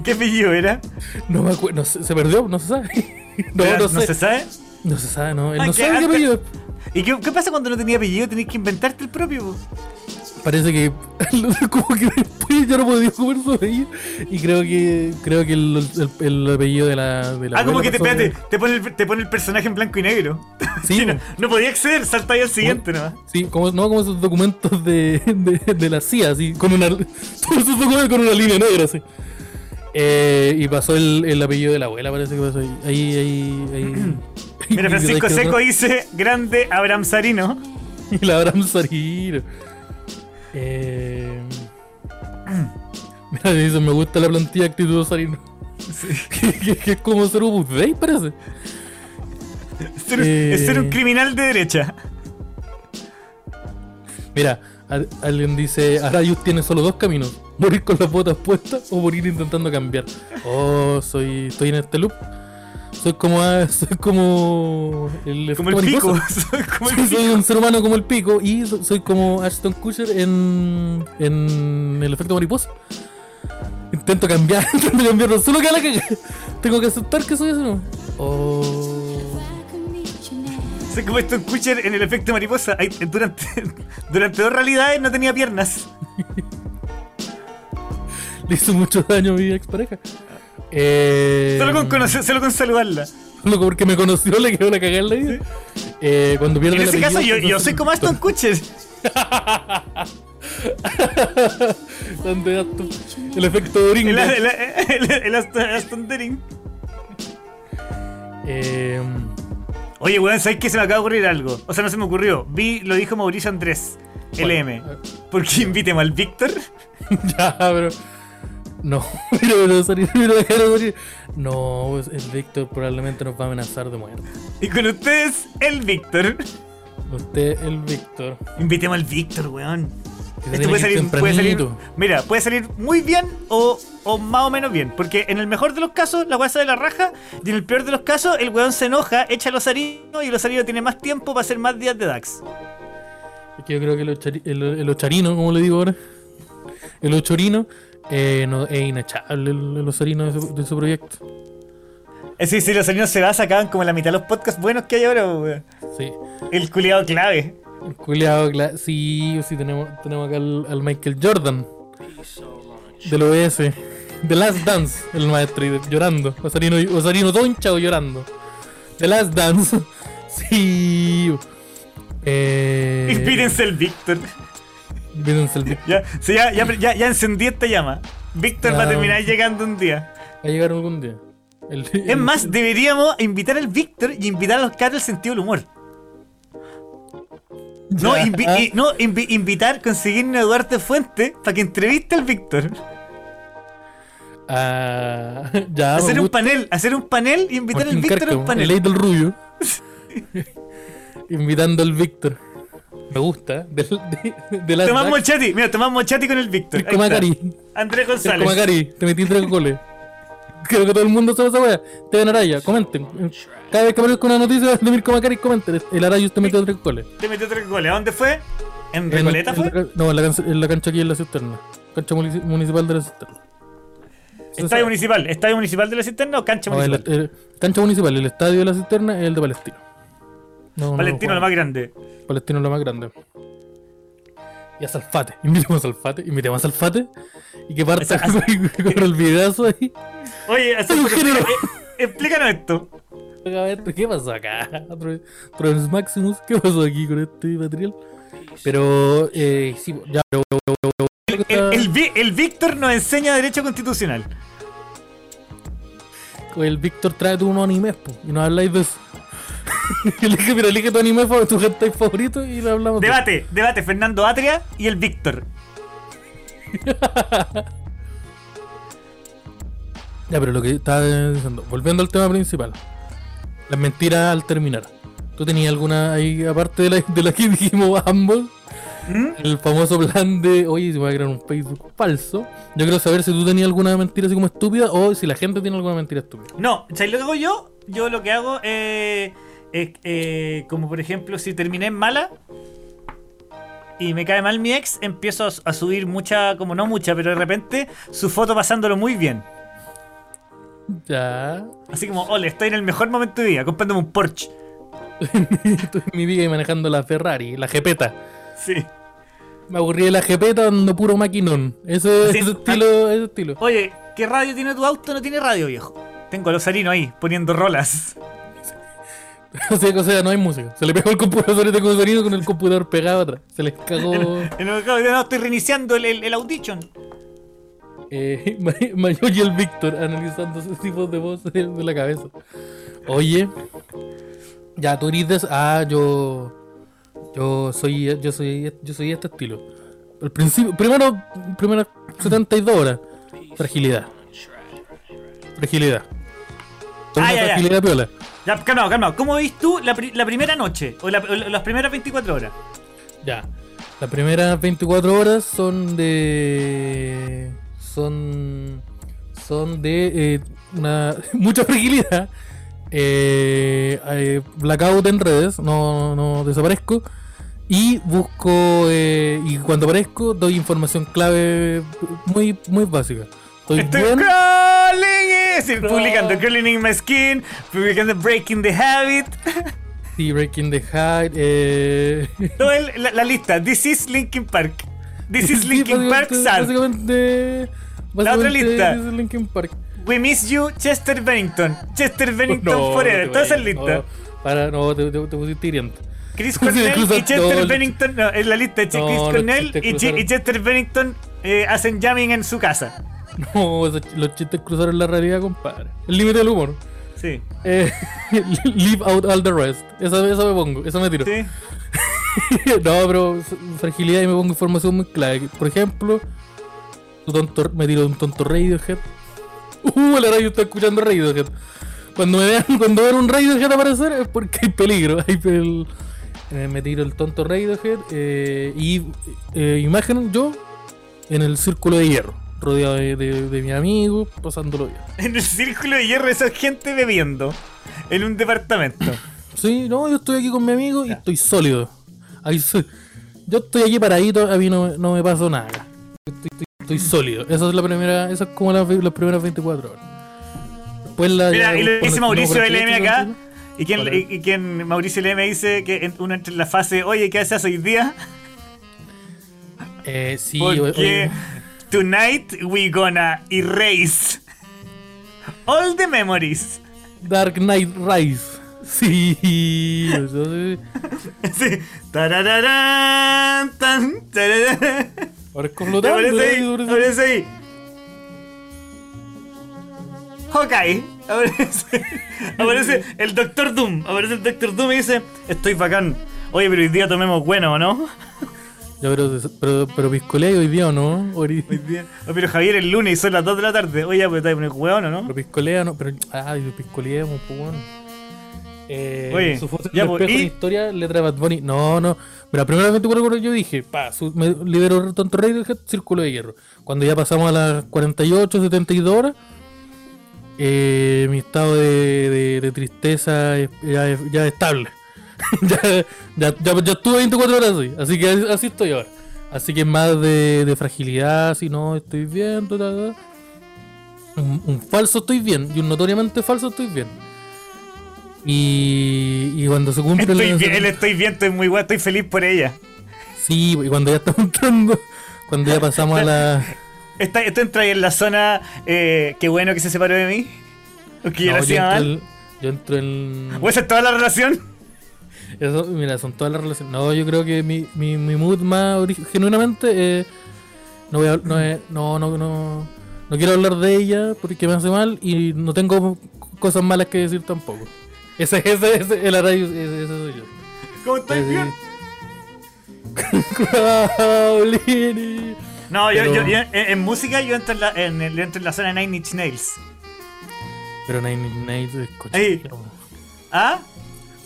¿Qué apellido era? No me acuerdo, no se perdió, no se sabe. No, no, sé. se sabe? No se sabe, no. Él no sabe qué apellido. ¿Y qué, qué pasa cuando no tenía apellido? Tenés que inventarte el propio. po. Parece que como que después ya no podía comer su apellido. Y creo que creo que el, el- el apellido de la, de la Ah, como que te, espérate, te pone, el, te pone el personaje en blanco y negro. Sí, no, no podía acceder, salta ahí al siguiente nomás. Sí, como, no como esos documentos de, de, de la CIA, así, con una, todos esos documentos con una línea negra, así. Eh, y pasó el, el apellido de la abuela, parece que pasó ahí. Ahí, ahí, ahí. Mira, Francisco ¿sabes qué Seco dice, grande Abraham Sarino. Y la Abraham Sarino. Eh... Mira, dice, me gusta la plantilla actitud de Sarino. que, que- que es como ser Opus Dei, parece. Ser- Eh. Es ser un criminal de derecha. Mira, al- alguien dice, Arayus tiene solo dos caminos. Morir con las botas puestas o morir intentando cambiar. Oh, soy estoy en este loop. Soy como ah, soy como el Como el pico. Soy como el Soy, soy pico. un ser humano como el pico y so- soy como Ashton Kutcher en, en el efecto mariposa. Intento cambiar, intento cambiar, solo que la caga. Tengo que aceptar que soy eso. Oh. Como esto Kutcher en el efecto mariposa. Ay, durante, durante dos realidades no tenía piernas. Le hizo mucho daño a mi expareja. Eh, Solo con conocer, solo con saludarla. Solo porque me conoció le quedó la cagada en la vida. Eh, cuando pierde En ese caso, yo, soy como Aston Kutcher. El efecto Doringo. El, el, el, el Aston, Aston Dering. Eh, Oye, weón, ¿sabes qué? Se me acaba de ocurrir algo. O sea, no se me ocurrió. Vi, lo dijo Mauricio Andrés, LM. ¿Por qué invitemos al Víctor? ya, pero. No, pero, pero, salir- pero salir. No, pues el Víctor probablemente nos va a amenazar de muerte. Y con ustedes, el Víctor. Usted, el Víctor. Invitemos al Víctor, weón. Esto puede salir, puede salir, mira, puede salir muy bien o, o más o menos bien. Porque en el mejor de los casos, la weá sale de la raja. Y en el peor de los casos, el weón se enoja, echa los harinos y los harinos tiene más tiempo para hacer más días de DAX. Es que yo creo que el, ochari- el, el ocharino, como le digo ahora, el ochorino eh, no, es inachable el, el ocharino de su, de su proyecto. Es decir, si los harinos se va, se acaban como la mitad de los podcasts buenos que hay ahora, weón. Sí. El culiado clave. Cla- sí, sí, tenemos, tenemos acá al, al Michael Jordan del OBS, The Last Dance, el maestro, llorando. Osarino, Osarino todo hinchado llorando. The Last Dance, sí. Eh, Inspírense el Víctor. Invítense el Vic- Ya, sí, ya, ya, ya, ya encendí esta llama. Víctor va a terminar llegando un día. Va a llegar algún día. El- Es más, deberíamos invitar al Víctor y invitar a los caras al sentido del humor. No, invi- y- no invi- invitar, conseguirnos a Duarte Fuente para que entreviste al Víctor. Ah, ya, hacer un gusta. panel, hacer un panel y invitar al Víctor a un el panel. del rubio. Invitando al Víctor. Me gusta. De, de, de las Tomás. Mochati, mira, Tomás Mochati con el Víctor. Andrés González. Macari. Te metí tres goles. Creo que todo el mundo sabe esa wea. Te ven Araya. Comenten. Cada vez que aparezca una noticia de Mirko Macari, comenten. El Araya te metió tres goles. Te metió tres goles. ¿A dónde fue? ¿En Recoleta en fue? la no, en la, cancha, en la cancha aquí en la cisterna. Cancha munici- municipal de la cisterna. Estadio municipal. ¿Estadio municipal de la cisterna o cancha No, municipal? el- cancha municipal. El estadio de la cisterna es el de Palestino. No, no, Valentino, lo más grande. Palestino es lo más grande. Y a Salfate. Invitemos a Salfate. Invitemos a Salfate. Y que parta con, el videazo ahí. Oye, pero género. explícanos- explícanos esto. ¿qué pasó acá? Tro- Trans Maximus, ¿qué pasó aquí con este material? Pero, eh, sí, ya, pero, pero- pero- pero- El, el, Víctor nos enseña derecho constitucional. el Víctor trae unos animes, po, y nos habláis de eso. elige, mira, elige tu anime tu hentai favorito y le hablamos de Debate, debate, Fernando Atria y el Víctor. Ya, pero lo que estaba diciendo, volviendo al tema principal. Las mentiras al terminar. ¿Tú tenías alguna ahí, aparte de la, de la que dijimos ambos? ¿Mm? El famoso plan de, oye, se va a crear un Facebook falso. Yo quiero saber si tú tenías alguna mentira así como estúpida o si la gente tiene alguna mentira estúpida. No, ¿sabes lo que hago yo? Yo lo que hago eh, es, eh, como por ejemplo, si terminé en mala y me cae mal mi ex, empiezo a, a subir mucha, como no mucha, pero de repente su foto pasándolo muy bien. Ya. Así como, ole, estoy en el mejor momento de vida, comprándome un Porsche. Estoy en mi vida y manejando la Ferrari, la Jepeta. Sí. Me aburrí de la Jepeta dando puro maquinón. Ese, Sí. ese estilo, ese estilo. Oye, ¿qué radio tiene tu auto? No tiene radio, viejo. Tengo a los harinos ahí, poniendo rolas. O sea, o sea, no hay música. Se le pegó el computador de sonido con el computador pegado atrás. Se les cagó. En el cabo, no, estoy reiniciando el, el, el Audition. Eh, Ma- Mayo y el Víctor analizando sus tipos de voz de, la cabeza. Oye, ya tú eres de Ah, yo. Yo soy. Yo soy. Yo soy este estilo. Al principio. Primero. Primeras 72 horas. Fragilidad. Fragilidad. Ah, ya, ya. fragilidad piola. Ya, calmado, calmado. ¿Cómo ves tú la, pri- la primera noche? O, la- o las primeras 24 horas. Ya. Las primeras 24 horas son de. Son. Son de. eh, una, mucha fragilidad. Eh, eh, blackout en redes. No, no desaparezco. Y busco. eh, y cuando aparezco, doy información clave muy, muy básica. Estoy Estoy bien. crawling, sí, No. publicando Crawling in my skin, publicando Breaking the Habit. Sí, Breaking the High. Eh, Todo el- la, la lista. This is Linkin Park. This is sí, Linkin Park básicamente- sad. Básicamente. La otra lista. Linkin Park. We miss you, Chester Bennington. Chester Bennington No, forever. no te Toda esa vayas, lista. no, para, no, te, te, te pusiste hiriente. Chris Cornell y Chester Bennington. No, es la lista Chris Cornell y, Chester Bennington eh, hacen jamming en su casa. No, esos los chistes cruzaron la realidad, compadre. El límite del humor. Sí. Eh, leave out all the rest. Esa, esa me pongo, esa me tiro. Sí. no, pero fragilidad y me pongo información muy clave. Por ejemplo, tonto, me tiro un tonto Radiohead. Uh, la radio está escuchando Radiohead. Cuando me vean, cuando vean un Radiohead aparecer es porque hay peligro. Hay pel- eh, me tiro el tonto Radiohead eh, y eh, imagen yo en el círculo de hierro, rodeado de, de, de mi amigo, pasándolo bien. En el círculo de hierro, esa gente bebiendo. En un departamento. Sí, no, yo estoy aquí con mi amigo y estoy sólido. Ahí. Yo estoy aquí paradito, a mí no, me- no me pasó nada. Estoy, estoy- estoy sólido. Esa es la primera, esa es como las, las primeras 24 horas. Después la Mira, ya y lo cuando dice Mauricio LM acá. ¿Y quien, Hola. y, y quien Mauricio LM dice que en- uno entra en la fase, oye, ¿qué haces hoy día? Eh, sí, Porque tonight we gonna erase all the memories. Dark Knight Rise. Sí, eso sí. Sí. Tarararán, tan, tarararán. Parezco flotando. Aparece ahí, aparece ahí. Hawkeye. Aparece, aparece el Doctor Doom. Aparece el Doctor Doom y dice: Estoy bacán. Oye, pero hoy día tomemos bueno, ¿o no? Ya, pero, pero, pero piscolea hoy día o no? Hoy día. Oh, pero Javier, el lunes y son las 2 de la tarde. Oye, ya, pues te poner hueón, ¿o no? Pero piscolea no, pero. Ay, piscoleamos, pues bueno. Eh, Oye, su foto ya, pues, y- de historia, letra de Bad Bunny. No, no. Pero la primera 24 horas yo dije, pa, su, me libero Radiohead, círculo de hierro. Cuando ya pasamos a las 48, 72 horas, eh, mi estado de, de- de tristeza ya, es, estable. ya, ya, ya, ya estuve 24 horas así, así que así- estoy ahora. Así que más de, de fragilidad, si no estoy bien. Un, un falso estoy bien y un notoriamente falso estoy bien. Y, y cuando se cumple Estoy la- bien, él estoy bien, estoy muy guay, estoy feliz por ella. Sí, y cuando ya estamos entrando, cuando ya pasamos a la. Está, ¿Esto entra ahí en la zona? Eh, qué bueno que se separó de mí. Yo No, lo hacía entro mal. yo entro en. ¿O esa es toda la relación? Eso, mira, son todas las relaciones. No, yo creo que mi, mi, mi mood más genuinamente eh, no, voy a, no, es- no, no, no, no quiero hablar de ella porque me hace mal y no tengo cosas malas que decir tampoco. Ese, ese, ese, el arayo, ese, ese soy yo. ¿Cómo estoy Sí, bien? Crowley. No, yo, Pero- yo, yo- en, en música yo entro en la, en, entro en la zona Nine Inch Nails. Pero Nine Inch Nails es cochino. ¿Ah?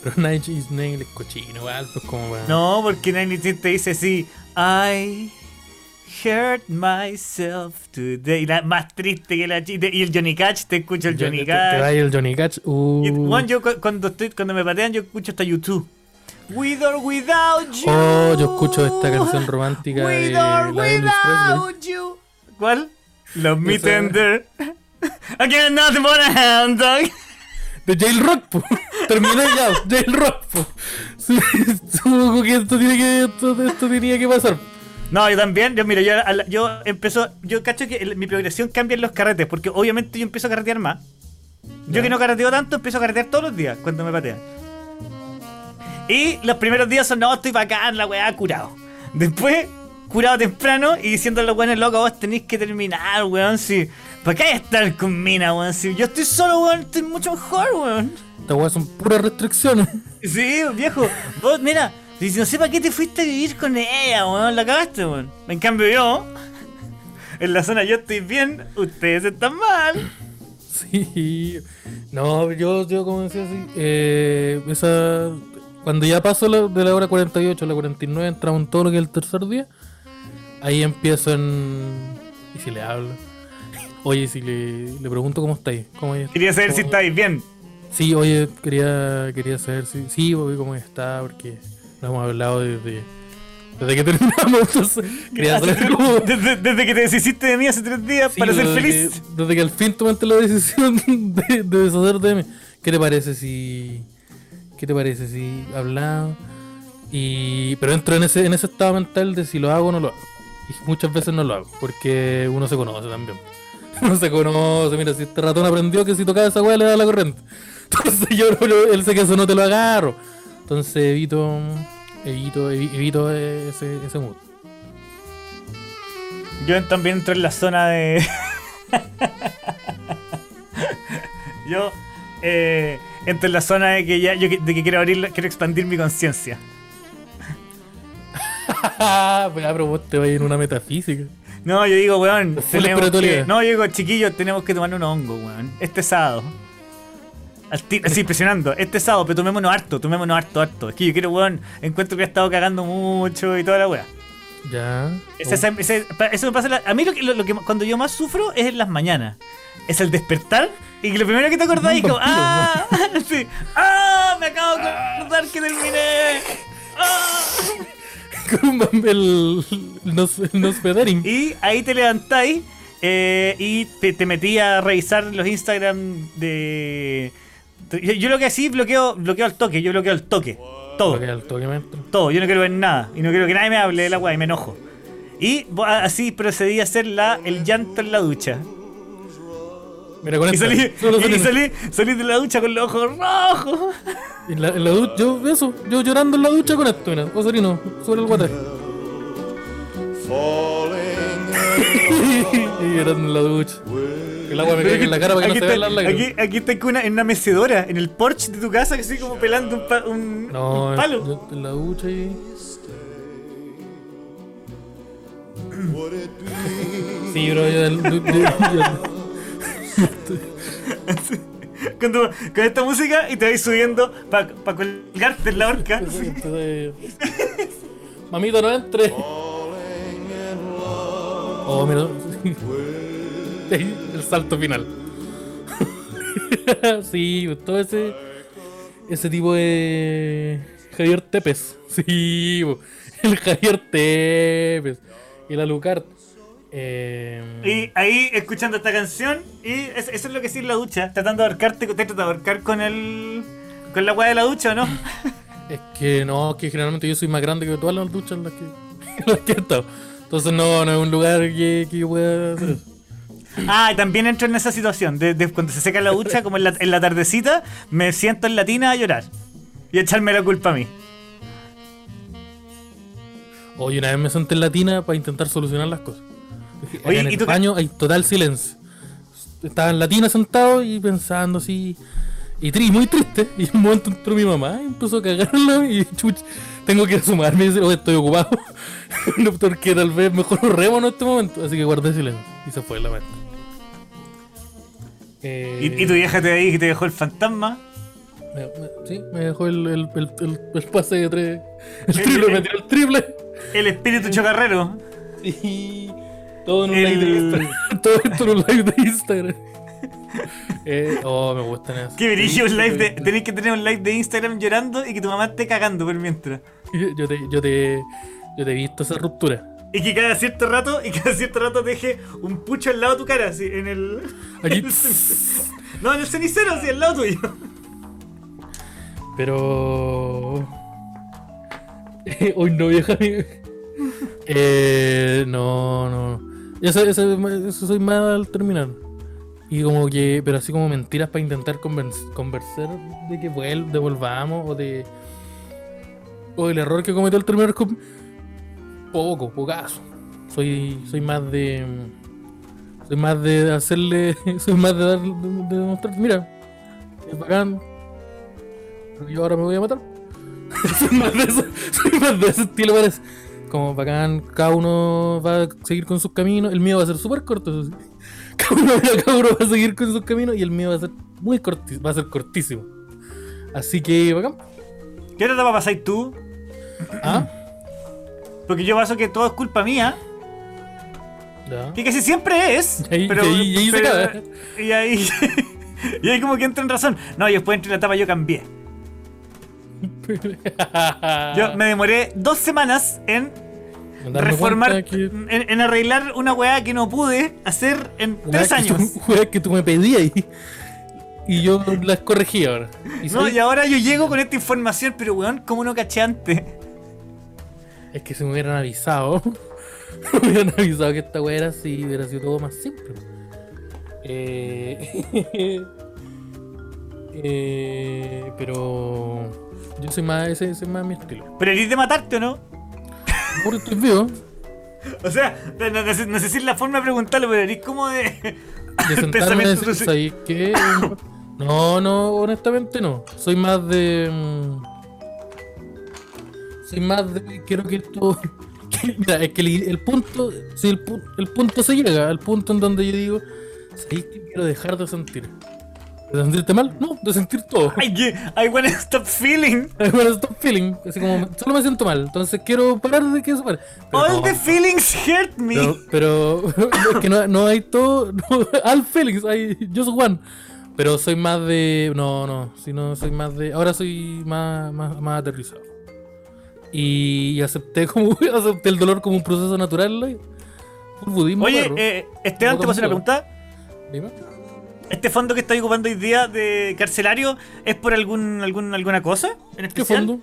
Pero Nine Inch Nails es cochino, pues como. No, porque Nine Inch Nails te dice así, I hurt myself today. La más triste que la chiste. Y el Johnny Cash, te escucho el Te- Johnny te- Te Cash. va ahí el Johnny Cash. Uh. Y, bueno, yo cu- cuando estoy, cuando me patean, yo escucho hasta YouTube. With or without you. Oh, yo escucho esta canción romántica de With or Presley. without you. ¿Cuál? Love me Esa- tender. Got nothing but a hand dog. De Jail Rock, po. Terminé ya, Jail Rock, po. Sí, Supongo que esto tiene que, esto, esto tenía que pasar. No, yo también. Yo, mira, yo, yo empiezo. Yo cacho que el- mi progresión cambia en los carretes, porque obviamente yo empiezo a carretear más. Yo que no carreteo tanto, empiezo a carretear todos los días cuando me patean. Y los primeros días son, no, estoy bacán, la weá, curado. Después, curado temprano y diciendo a los weones, loco, vos tenéis que terminar, weón, si. ¿Para qué estar con mina, weón? Si yo estoy solo, weón, estoy mucho mejor, weón. Estas weas son puras restricciones. Sí, viejo. Vos, mira, si no sé para qué te fuiste a vivir con ella, weón. La cagaste, weón. En cambio, yo, en la zona yo estoy bien, ustedes están mal. Sí. No, yo, yo como decía así, eh, esa, cuando ya paso la- de la hora 48 a la 49, entramos en todo lo que es el tercer día, ahí empiezo en... ¿Y si le hablo? Oye, si le, le pregunto cómo estáis. ¿Cómo Quería saber si estáis bien. Sí, oye, quería, quería saber si... Sí, oye, cómo está, porque no hemos hablado desde, desde que terminamos, entonces quería desde, desde que te deshiciste de mí hace tres días Sí, para ser feliz. Que, desde que al fin tomaste la decisión de, de deshacerte de mí. ¿Qué te parece si. ¿Qué te parece si hablamos? Y. Pero entro en ese, en ese estado mental de si lo hago o no lo hago. Y muchas veces no lo hago. Porque uno se conoce también. Uno se conoce, mira, si este ratón aprendió que si tocaba esa weá le da la corriente. Entonces yo él sé que eso no te lo agarro. Entonces evito. Evito, evi- evito ese, ese mood. Yo también entro en la zona de. yo eh, entro en la zona de que ya yo de que quiero abrir, quiero expandir mi conciencia. pues, ah, pero vos te vas a ir en una metafísica. No, yo digo, weón, tenemos que. No, yo digo, chiquillos, tenemos que tomar un hongo, weón. Este sábado. Así, presionando. Este sábado, pero tomémonos harto, tomémonos harto, harto. Es que yo quiero, weón, encuentro que he estado cagando mucho y toda la weá. Ya. Ese- ese- eso me pasa. la- a mí lo que, lo, lo que cuando yo más sufro es en las mañanas. Es el despertar y que lo primero que te acordás es como, ¡ah! sí, ¡ah! Me acabo de acordar que terminé. ¡Ah! Con el, el. Y ahí te levantáis eh, y te, te metí a revisar los Instagram de. Yo, yo lo que así bloqueo, bloqueo al toque, yo bloqueo al toque. Todo. Al toque. Todo, yo no quiero ver nada. Y no quiero que nadie me hable de la weá y me enojo. Y así procedí a hacer la, el llanto en la ducha. Mira, con Y salí, y salí- salí, salí de la ducha con los ojos rojos. En la, en la ducha, yo, eso, yo llorando en la ducha con esto, mira, Osarino, sobre el guate. y llorando en la ducha. El agua me caiga en la cara para que no se está, vean las lágrimas. aquí, aquí está con una, en una mecedora, en el porche de tu casa, así como pelando un, pa- un- No, un palo. yo en la ducha y. Sí, bro, yo, con, tu- con esta música y te vais subiendo para colgarte en la horca. Mamita, no entre. Oh, mira. El salto final. sí, todo ese. Ese tipo de. Javier Tepes. Sí, el Javier Tepes. Y la Lucart. Eh, Y ahí escuchando esta canción, y es- eso es lo que sí la ducha, tratando de ahorcarte, te tratas de ahorcar con el. con la weá de la ducha, ¿o no? Es que no, que generalmente yo soy más grande que todas las duchas en las que, en las que he estado. Entonces no, no es un lugar que, que yo pueda hacer. Ah, y también entro en esa situación, de, de cuando se seca la ducha, como en la, en la tardecita, me siento en la tina a llorar. Y a echarme la culpa a mí. Oye, una vez me senté en la tina para intentar solucionar las cosas. Oye, en ¿y el tú baño hay total silencio. Estaba en la tina sentado y pensando así. Y tri, muy triste. Y en un momento entró mi mamá y empezó a cagarla. Y chuch, tengo que sumarme y decir, oye, estoy ocupado. no, porque tal vez mejor remo en este momento. Así que guardé silencio. Y se fue la maestra. Eh, Y, y tu vieja te ahí que te dejó el fantasma. Me- me- sí, me dejó el, el, el, el- el pase de tres. El triple, me tiró el triple. El espíritu chocarrero. Y todo en un El- live de Instagram. todo esto en un live de Instagram. Eh, oh, me gustan eso. Qué brillo un live de. Tenéis que tener un live de Instagram llorando y que tu mamá esté cagando por mientras. Yo te, yo te, yo te he visto esa ruptura. Y que cada cierto rato, y cada cierto rato deje un pucho al lado de tu cara, así, en el. Aquí. en el no, en el cenicero, así, al lado tuyo. Pero. Hoy no, vieja. Eh, no, no. Eso, eso, eso soy más al terminar. Y como que, pero así como mentiras para intentar convencer de que devolvamos o de. O el error que cometió el terminar con. Poco, pocazo. Soy, soy más de. Soy más de hacerle. Soy más de dar. De, de demostrar. Mira, es bacán. Pero yo ahora me voy a matar. soy, más de eso, soy más de ese estilo, parece. Como bacán, cada uno va a seguir con sus caminos. El mío va a ser súper corto, eso sí. Cada uno, cada uno va a seguir con sus caminos y el mío va a ser muy cortísimo. Va a ser cortísimo. Así que, bacán. ¿Qué hora te va a pasar tú? Ah, Porque yo paso que todo es culpa mía. ya. Que casi siempre es. Y ahí- pero, y ahí- y ahí pero- y ahí. y ahí como que entra en razón. No, y después entre la etapa yo cambié. Yo me demoré dos semanas en reformar, que- en, en arreglar una weá que no pude hacer en tres Weá que tú- años. weá que tú me pedías y, y yo las corregí ahora. Y No, soy- y ahora yo llego con esta información, pero weón, ¿cómo no caché antes? Es que si me hubieran avisado, me hubieran avisado que esta weá era así, hubiera sido todo más simple. Eh, eh, pero yo soy más, ese, ese es más mi estilo. Pero eres de matarte o no? Porque estoy vivo, O sea, no, sé, no sé si es la forma de preguntarlo, pero eres como de. de sentarme decir. ¿sabes qué? No, no, honestamente no. Soy más de. Soy más de. Quiero que esto. que- Mira, es que el, el punto. Si el, el punto se llega, al punto en donde yo digo. ¿Sabes qué quiero dejar de sentir? ¿De sentirte mal? No, de sentir todo. I, I wanna stop feeling. Bueno, stop feeling. Así como, solo me siento mal. Entonces quiero parar de que eso pare. Pero All no, the feelings hurt me. pero, pero es que no, no hay todo. No, all feelings, hay just one. Pero soy más de. No, no. Si no, soy más de. Ahora soy más, más, más aterrizado. Y, acepté como acepté el dolor como un proceso natural. like, budismo. Oye, eh, Esteban, te paso una pregunta. Dime. ¿Este fondo que estoy ocupando hoy día de carcelario es por algún, algún alguna cosa en ¿Qué fondo?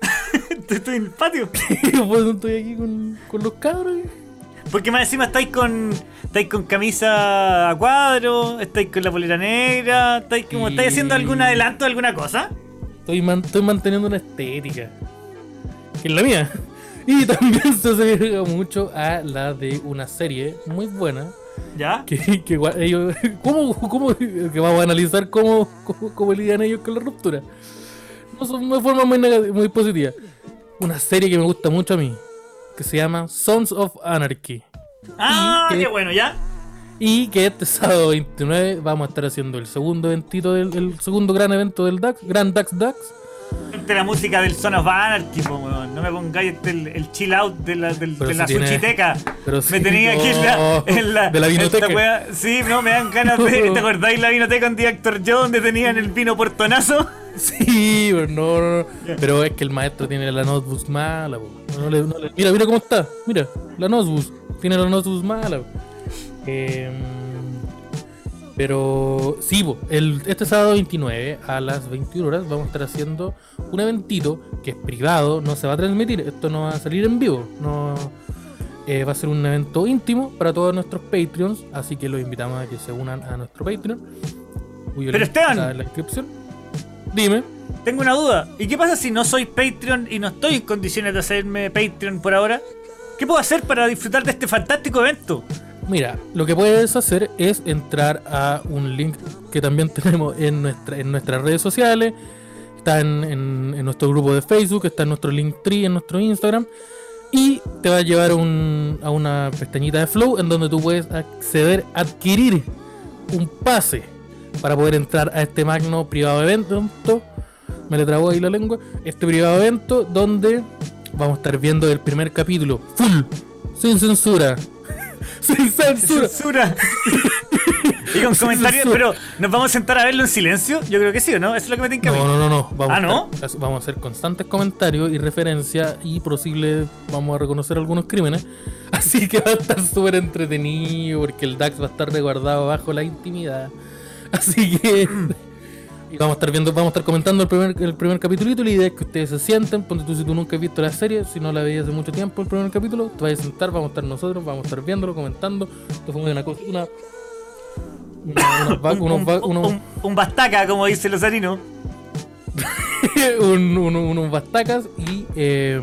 Estoy en el patio. estoy aquí con, con los cabros. Porque más encima estáis con estáis con camisa a cuadro, estáis con la polera negra, estáis como estáis haciendo algún adelanto de alguna cosa. Estoy, man- estoy manteniendo una estética. Que es la mía. Y también se asemeja mucho a la de una serie muy buena. ¿Ya? Que, que ellos. ¿Cómo, cómo, que vamos a analizar cómo, cómo, cómo lidian ellos con la ruptura? No son de forma muy, negativa, muy positiva. Una serie que me gusta mucho a mí. Que se llama Sons of Anarchy. Ah, qué bueno, ¿ya? Y que este sábado 29 vamos a estar haciendo el segundo eventito del el segundo gran evento del DAX, Grand DAX DAX. Entre la música del Son of Anarchy, po, weón. No me pongáis este, el, el chill out de la, del- de si la tiene- suchiteca. pero me tenía aquí en la, en la. de la vinoteca. wea- Sí, no, me dan ganas de. ¿Te acordáis la vinoteca en Director Joe donde tenían el vino portonazo? Sí, pero no, no, no. Pero es que el maestro tiene la notebook mala. No le- mira, mira cómo está. Mira, la notebook. Tiene la notebook mala. Pero sí, el, este sábado 29 a las 21 horas vamos a estar haciendo un eventito que es privado, no se va a transmitir, esto no va a salir en vivo, no eh, va a ser un evento íntimo para todos nuestros Patreons, así que los invitamos a que se unan a nuestro Patreon. Cuyo Pero Esteban. está en la descripción. Dime. Tengo una duda. ¿Y qué pasa si no soy Patreon y no estoy en condiciones de hacerme Patreon por ahora? ¿Qué puedo hacer para disfrutar de este fantástico evento? Mira, lo que puedes hacer es entrar a un link que también tenemos en, nuestra, en nuestras redes sociales. Está en, en- nuestro grupo de Facebook, está en nuestro Linktree, en nuestro Instagram. Y te va a llevar a un- a una pestañita de Flow en donde tú puedes acceder, adquirir un pase para poder entrar a este magno privado evento. Me le trabó ahí la lengua. Este privado evento donde vamos a estar viendo el primer capítulo full, sin censura. sin censura. Censura. y con comentarios, pero ¿nos vamos a sentar a verlo en silencio? Yo creo que sí, ¿o no? Eso es lo que me tiene que No, no, no, no. Vamos, Ah, a ¿no? estar- vamos a hacer constantes comentarios y referencias y posible vamos a reconocer algunos crímenes. Así que va a estar súper entretenido porque el DAX va a estar resguardado bajo la intimidad. Así que y vamos a estar viendo, vamos a estar comentando el primer, el primer capítulo y la idea es que ustedes se sienten, ponte tú si tú nunca has visto la serie, si no la veías hace mucho tiempo el primer capítulo, te vas a sentar, vamos a estar nosotros, vamos a estar viéndolo, comentando. Esto fue una cosa, una, una- unos va- Un, unos va- un- unos- un- un bastaca, como dice Lozarino. un- un- unos bastacas y eh,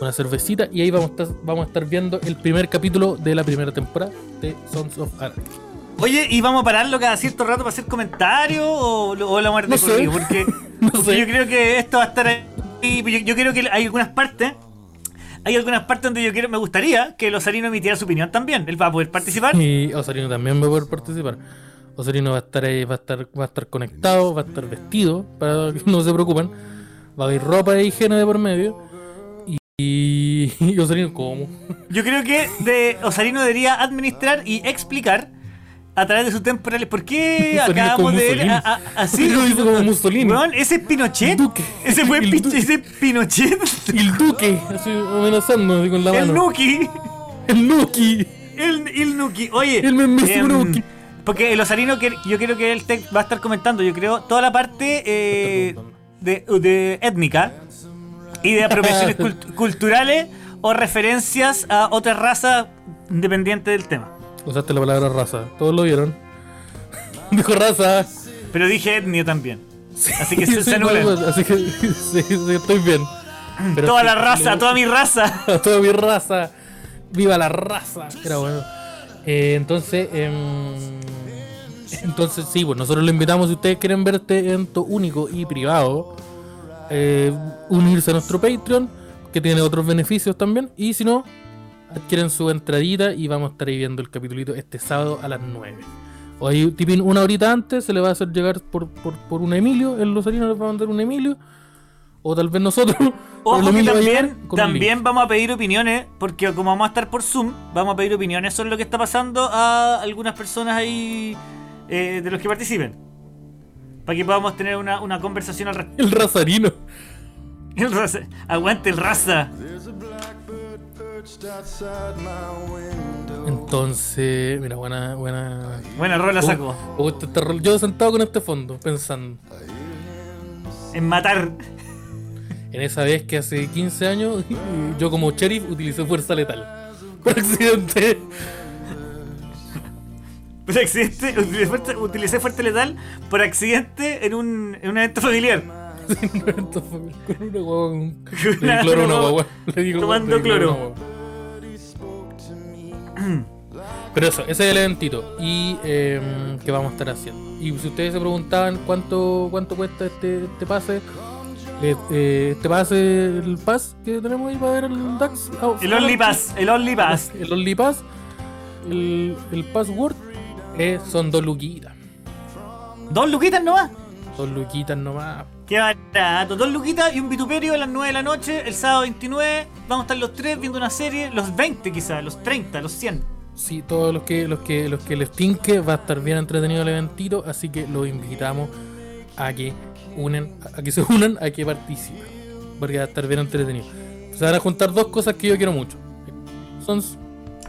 una cervecita y ahí vamos a, estar, vamos a estar viendo el primer capítulo de la primera temporada de Sons of Anarchy. Oye, ¿y vamos a pararlo cada cierto rato para hacer comentarios o, o la muerte No corrido? Porque, No porque sé. yo creo que esto va a estar ahí. Yo, yo creo que hay algunas partes. Hay algunas partes donde yo quiero, me gustaría que Lozarino emitiera su opinión también. Él va a poder participar. Y Osarino también va a poder participar. Osarino va a estar ahí, va a estar, va a estar conectado, va a estar vestido, para que no se preocupen. Va a haber ropa de higiene de por medio. Y, y Osarino, ¿cómo? Yo creo que de Osarino debería administrar y explicar a través de sus temporales por qué acabamos de ver Mussolini. a- a- así. Osarino hizo como Mussolini. Ese es Pinochet. Duque. Ese fue El Pin- Duque. ese Pinochet. El Duque, así amenazando así con la El mano. Nuki. El Nuki. El, el Nuki. Oye. El mismísimo em, Nuki. Porque el Osarino, que yo creo que él te va a estar comentando, yo creo, toda la parte eh, de, de étnica y de apropiaciones cult- culturales o referencias a otras razas independientes del tema. Usaste la palabra raza. Todos lo vieron. Dijo raza. Pero dije etnia también. Así que se, Sí, no, así que sí, estoy bien. Pero Toda la raza, le- toda mi raza. toda mi raza. Viva la raza. Era bueno. Eh, entonces, em, entonces sí, pues nosotros lo invitamos si ustedes quieren ver este evento único y privado, eh, unirse a nuestro Patreon, que tiene otros beneficios también. Y si no, adquieren su entradita y vamos a estar ahí viendo el capitulito este sábado a las 9. O ahí, tipín, una horita antes se le va a hacer llegar por, por, por un Emilio, el Lozarino les va a mandar un Emilio. O tal vez nosotros. Ojo que a también, también vamos a pedir opiniones, porque como vamos a estar por Zoom, vamos a pedir opiniones sobre lo que está pasando a algunas personas ahí eh, de los que participen. Para que podamos tener una, una conversación al respecto. El Razarino. El raza- Aguante el raza. Entonces, mira, buena, buena. Buena rola saco. Me gusta este rol. Yo sentado con este fondo, pensando En matar. en esa vez que hace 15 años yo como sheriff utilicé fuerza letal. Por accidente. Por accidente, utilicé fuerte letal por accidente en un, en un evento familiar. Con una guagua. con- Le Una- di cloro a una una guagua. Le di- tomando cloro. Pero eso, ese es el eventito. Y eh, que vamos a estar haciendo. Y si ustedes se preguntaban cuánto cuánto cuesta este, este pase, eh, eh, este pase, el pass que tenemos ahí para ver el DAX. ah, El Only Pass, el Only Pass. El Only Pass, el, el password, eh, son dos luquitas. Dos luquitas nomás. Dos luquitas nomás. Qué barato. Dos luquitas y un vituperio a las 9 de la noche, el sábado 29. Vamos a estar los tres viendo una serie, los 20 quizás, los 30, los 100. Sí, todos los que, los que, los que les tinque va a estar bien entretenido el eventito, así que los invitamos a que unen, a que se unan, a que participen. Porque va a estar bien entretenido. Se van a juntar dos cosas que yo quiero mucho. Sons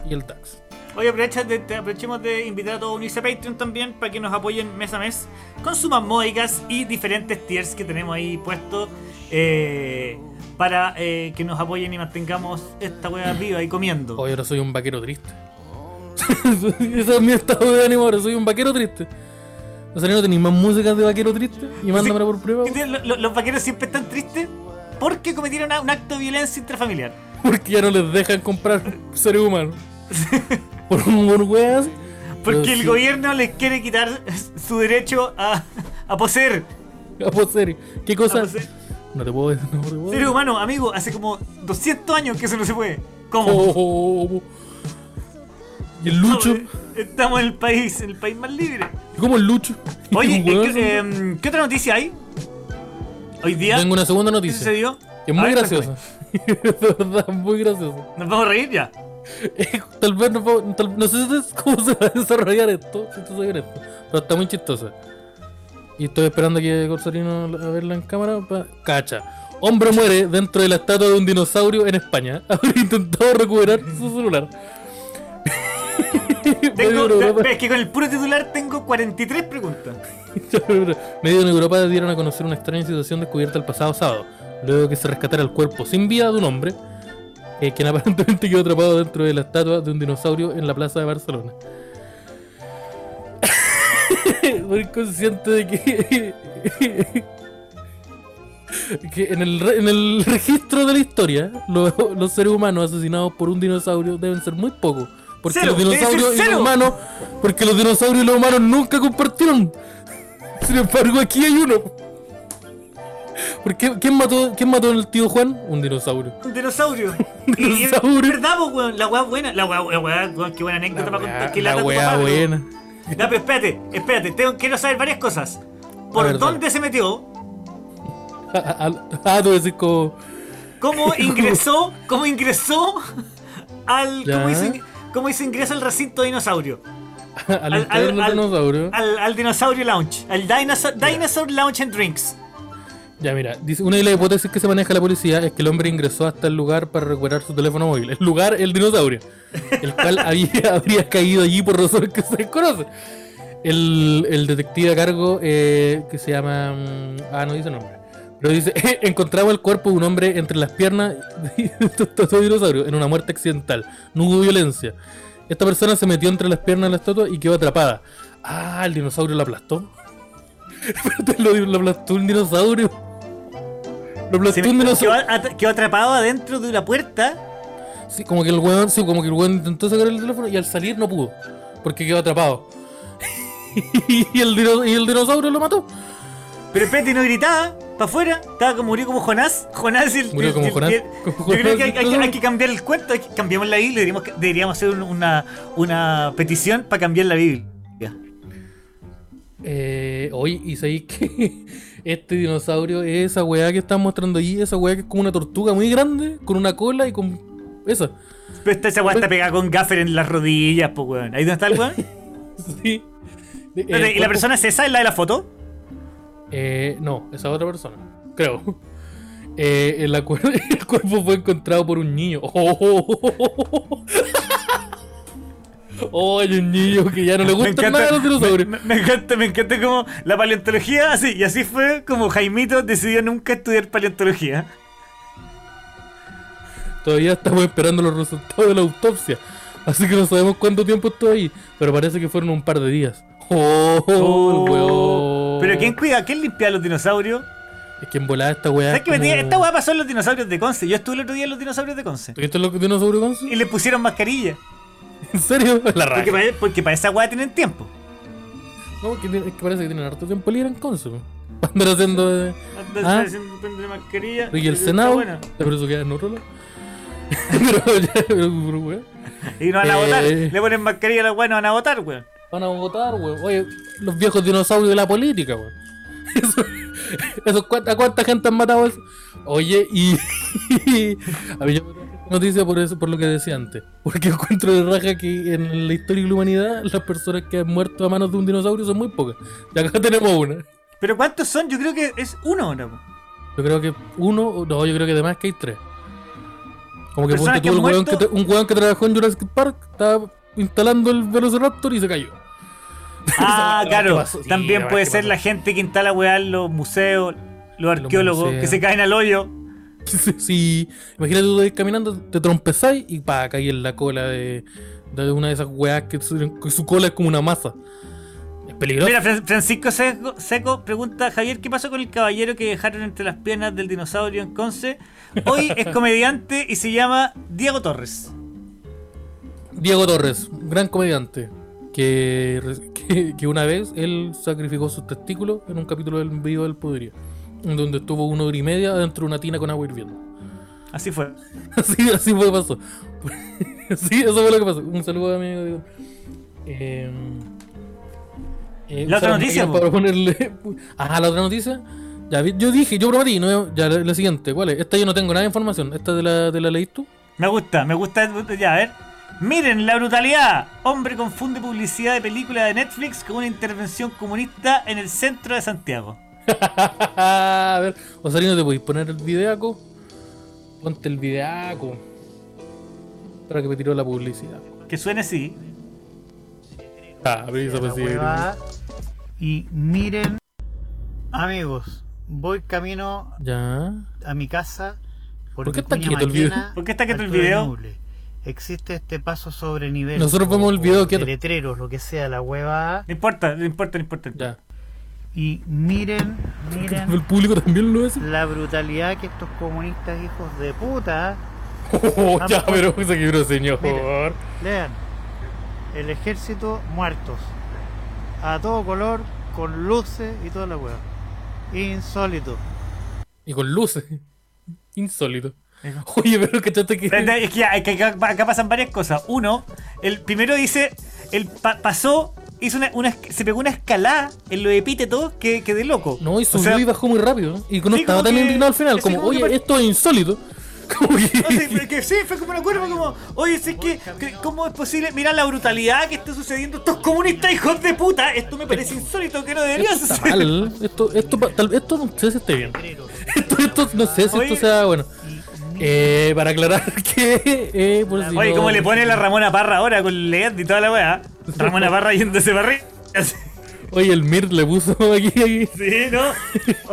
y el tax. Oye, de- aprovechemos de invitar a todos a unirse a Patreon también para que nos apoyen mes a mes con sumas módicas y diferentes tiers que tenemos ahí puestos eh, para eh, que nos apoyen y mantengamos esta wea viva y comiendo. Hoy ahora soy un vaquero triste. Ese es mi estado de ánimo ahora, soy un vaquero triste. O sea, ¿no tenéis más músicas de vaquero triste? Y mándamela por prueba. ¿Viste? Lo- lo- Los vaqueros siempre están tristes porque cometieron un acto de violencia intrafamiliar. Porque ya no les dejan comprar seres humanos. Por por weas. Porque Pero el sí. gobierno les quiere quitar su derecho a, a poseer. A poseer. ¿Qué cosa? Poseer. No te puedo decir. No te puedo Seres humanos, amigo, hace como 200 años que eso no se puede. ¿Cómo? Oh. Y el Lucho. Estamos en el país, en el país más libre. Como el Lucho. Oye, ¿qué, em, ¿qué otra noticia hay? Hoy día. Tengo una segunda ¿Qué noticia. sucedió? Que es muy graciosa. de verdad, muy graciosa. ¿Nos vamos a reír ya? Tal vez no, puedo- tal- no sé cómo se va a desarrollar esto, si esto esto, pero está muy chistosa. Y estoy esperando que Corsorino a verla en cámara. pa- Cacha. Hombre muere dentro de la estatua de un dinosaurio en España. Habría intentado recuperar su celular. Tengo, es que con el puro titular tengo 43 preguntas. Medio en Europa dieron a conocer una extraña situación descubierta el pasado sábado, luego que se rescatara el cuerpo sin vida de un hombre, eh, quien aparentemente quedó atrapado dentro de la estatua de un dinosaurio en la plaza de Barcelona. Muy consciente de que, que en, el, re- en el registro de la historia, lo- los seres humanos asesinados por un dinosaurio deben ser muy pocos. Porque Cero, los dinosaurios y los humanos, porque los dinosaurios y los humanos nunca compartieron. Sin embargo, aquí hay uno. ¿Por qué? ¿Quién mató, ¿Quién mató al tío Juan? Un dinosaurio. Un dinosaurio. Un dinosaurio. ¿Verdad, po, weón? La weá buena. La weá, weá, weón, qué buena anécdota para contar. La pero- buena. Ya, pero espérate, espérate. Tengo, quiero saber varias cosas. ¿Por dónde se metió? Ah, tú decís como. ¿Cómo ingresó? ¿Cómo ingresó al. ¿Cómo hizo, ing- cómo hizo ingreso al recinto dinosaurio? Al- dinosaurio. Al, al Dinosaurio Lounge. Al Dinosaur, Dinosaur Lounge and Drinks. Ya, mira, dice, una de las hipótesis que se maneja la policía es que el hombre ingresó hasta el lugar para recuperar su teléfono móvil. El lugar, el dinosaurio. El cual había, habría caído allí por razones que se desconocen. El, el detective a cargo, eh, que se llama. mm, Ah, no dice nombre. Pero dice: Encontramos el cuerpo de un hombre entre las piernas de este dinosaurio en una muerte accidental. No hubo violencia. Esta persona se metió entre las piernas de la estatua y quedó atrapada. Ah, el dinosaurio la aplastó. Lo aplastó un dinosaurio. Lo aplastó Se me- un quedó, atrapado adentro de una puerta. Sí, como que el weón, sí, como que el weón intentó sacar el teléfono y al salir no pudo. Porque quedó atrapado. y, el dino- y el dinosaurio lo mató. Pero espérate, no gritaba. Para afuera. Estaba como murió como Jonás. Jonás y el. Murió como el- Jonás. el- Como Yo creo que hay, Jonás, hay- ¿no? hay que cambiar el cuento. hay que- cambiamos la Biblia. Deberíamos, deberíamos hacer un- una, una petición para cambiar la Biblia. Eh, oye, y sabéis que este dinosaurio es esa weá que están mostrando allí, esa weá que es como una tortuga muy grande, con una cola y con. Esa. Pero esta, esa weá está pegada con gaffer en las rodillas, pues weón. ¿Ahí dónde está el weón? Sí. ¿Y la persona es esa? ¿Es la de la foto? Eh, no, esa otra persona, creo. Eh, el, el cuerpo fue encontrado por un niño. Oh, Oh, hay un niño que ya no le gustan nada los dinosaurios. me, me encanta, me encanta como la paleontología, así, y así fue como Jaimito decidió nunca estudiar paleontología. Todavía estamos esperando los resultados de la autopsia. Así que no sabemos cuánto tiempo estuvo ahí. Pero parece que fueron un par de días. Oh, weón. Pero ¿quién cuida? ¿Quién limpia a los dinosaurios? Es que en volada esta weá. ¿Sabes me como- diga? Esta weá pasó en los dinosaurios de Conce. Yo estuve el otro día en los dinosaurios de Conce. ¿Esto es lo que dinosaurios con Y le pusieron mascarilla. ¿En serio? La raja. Porque para, porque para esa weá tienen tiempo. No, que, tiene- es que parece que tienen harto tiempo libre en po. Andar haciendo. de- Ah. haciendo de mascarilla. Y el Senado. Por eso queda en otro lado. pero ya, pero, weón. Y no van a Eh. votar. Le ponen mascarilla a los weones, no van a votar, weón. Van a votar, weón. Oye, los viejos dinosaurios de la política, weón. Eso, eso, ¿cuánta, ¿cuánta gente han matado eso? Oye, y. a mí yo noticia por eso, por lo que decía antes. Porque encuentro de raja que en la historia de la humanidad las personas que han muerto a manos de un dinosaurio son muy pocas. Y acá tenemos una. Pero ¿cuántos son? Yo creo que es uno ahora. po. Yo creo que uno, o- no, yo creo que además que hay tres. Como que ponte tú, el weón que, un weón que trabajó en Jurassic Park estaba instalando el Velociraptor y se cayó. Ah, claro. También puede weá, ¿qué ser la gente que instala weá en los museos, los arqueólogos, museos. que se caen al hoyo. Sí, sí. Imagínate tú ir caminando, te trompezáis y pa, caí en la cola de, de una de esas weas que su, que su cola es como una masa. Es peligroso. Mira, Fran- Francisco Seco, Seco pregunta, Javier, ¿qué pasó con el caballero que dejaron entre las piernas del dinosaurio en Conce? Hoy es comediante y se llama Diego Torres. Diego Torres, gran comediante. Que, que, que una vez él sacrificó sus testículos en un capítulo del video del Podería. Donde estuvo una hora y media dentro de una tina con agua hirviendo. Así fue. Así, así fue que pasó. Sí, eso fue lo que pasó. Un saludo a mi amigo. Diego. Eh, Eh, La otra noticia, Para ponerle... Ah, la otra noticia. Ya, vi- yo dije, yo prometí, no, ya la, la siguiente, ¿cuál es? Esta yo no tengo nada de información. ¿Esta de la, de la leíste tú? Me gusta, me gusta. Ya, a ver. Miren la brutalidad. Hombre confunde publicidad de película de Netflix con una intervención comunista en el centro de Santiago. a ver, Osarino, ¿te podéis poner el videaco? Ponte el videaco. Para que me tiró la publicidad. Que suene así. Ah, pero pues sí. Y miren, amigos, voy camino Ya. a mi casa por, ¿Por qué está quieto el video? ¿Por qué está quieto el video? Existe este paso sobre nivel. Nosotros vemos el video quieto. letreros, lo que sea, la hueva. No importa, no importa, no importa. Ya. Y miren, miren El público también lo hace. la brutalidad que estos comunistas hijos de puta Oh, ya, pero se quebró, señor. Lean. El ejército muertos. A todo color, con luces y toda la hueva. Insólito. Y con luces. Insólito. Oye, pero que. Es que, ya, es que acá, acá pasan varias cosas. Uno, el primero dice, el pa- pasó, hizo una, una se pegó una escalada en los epítetos que, que de loco. No, y O subió sea, y bajó muy rápido. Y no Sí, estaba tan que- indignado al final. Como, como que oye, esto es insólito. Como No, sí, que. que sí, fue como una curva como, oye, sé que, que- ¿cómo es posible? Mira la brutalidad que está sucediendo. Estos comunistas hijos de puta, esto me parece insólito que no debería Esto suceder. Esto, esto, tal, esto no sé si esté bien. Esto, esto no sé si Oye. esto sea bueno. Eh, para aclarar que. Eh, por si Oye, no- ¿cómo le pone la Ramona Parra ahora con LED y toda la weá? Ramona Parra yéndose para arriba. Oye, el Mir le puso aquí. aquí. Sí, ¿no?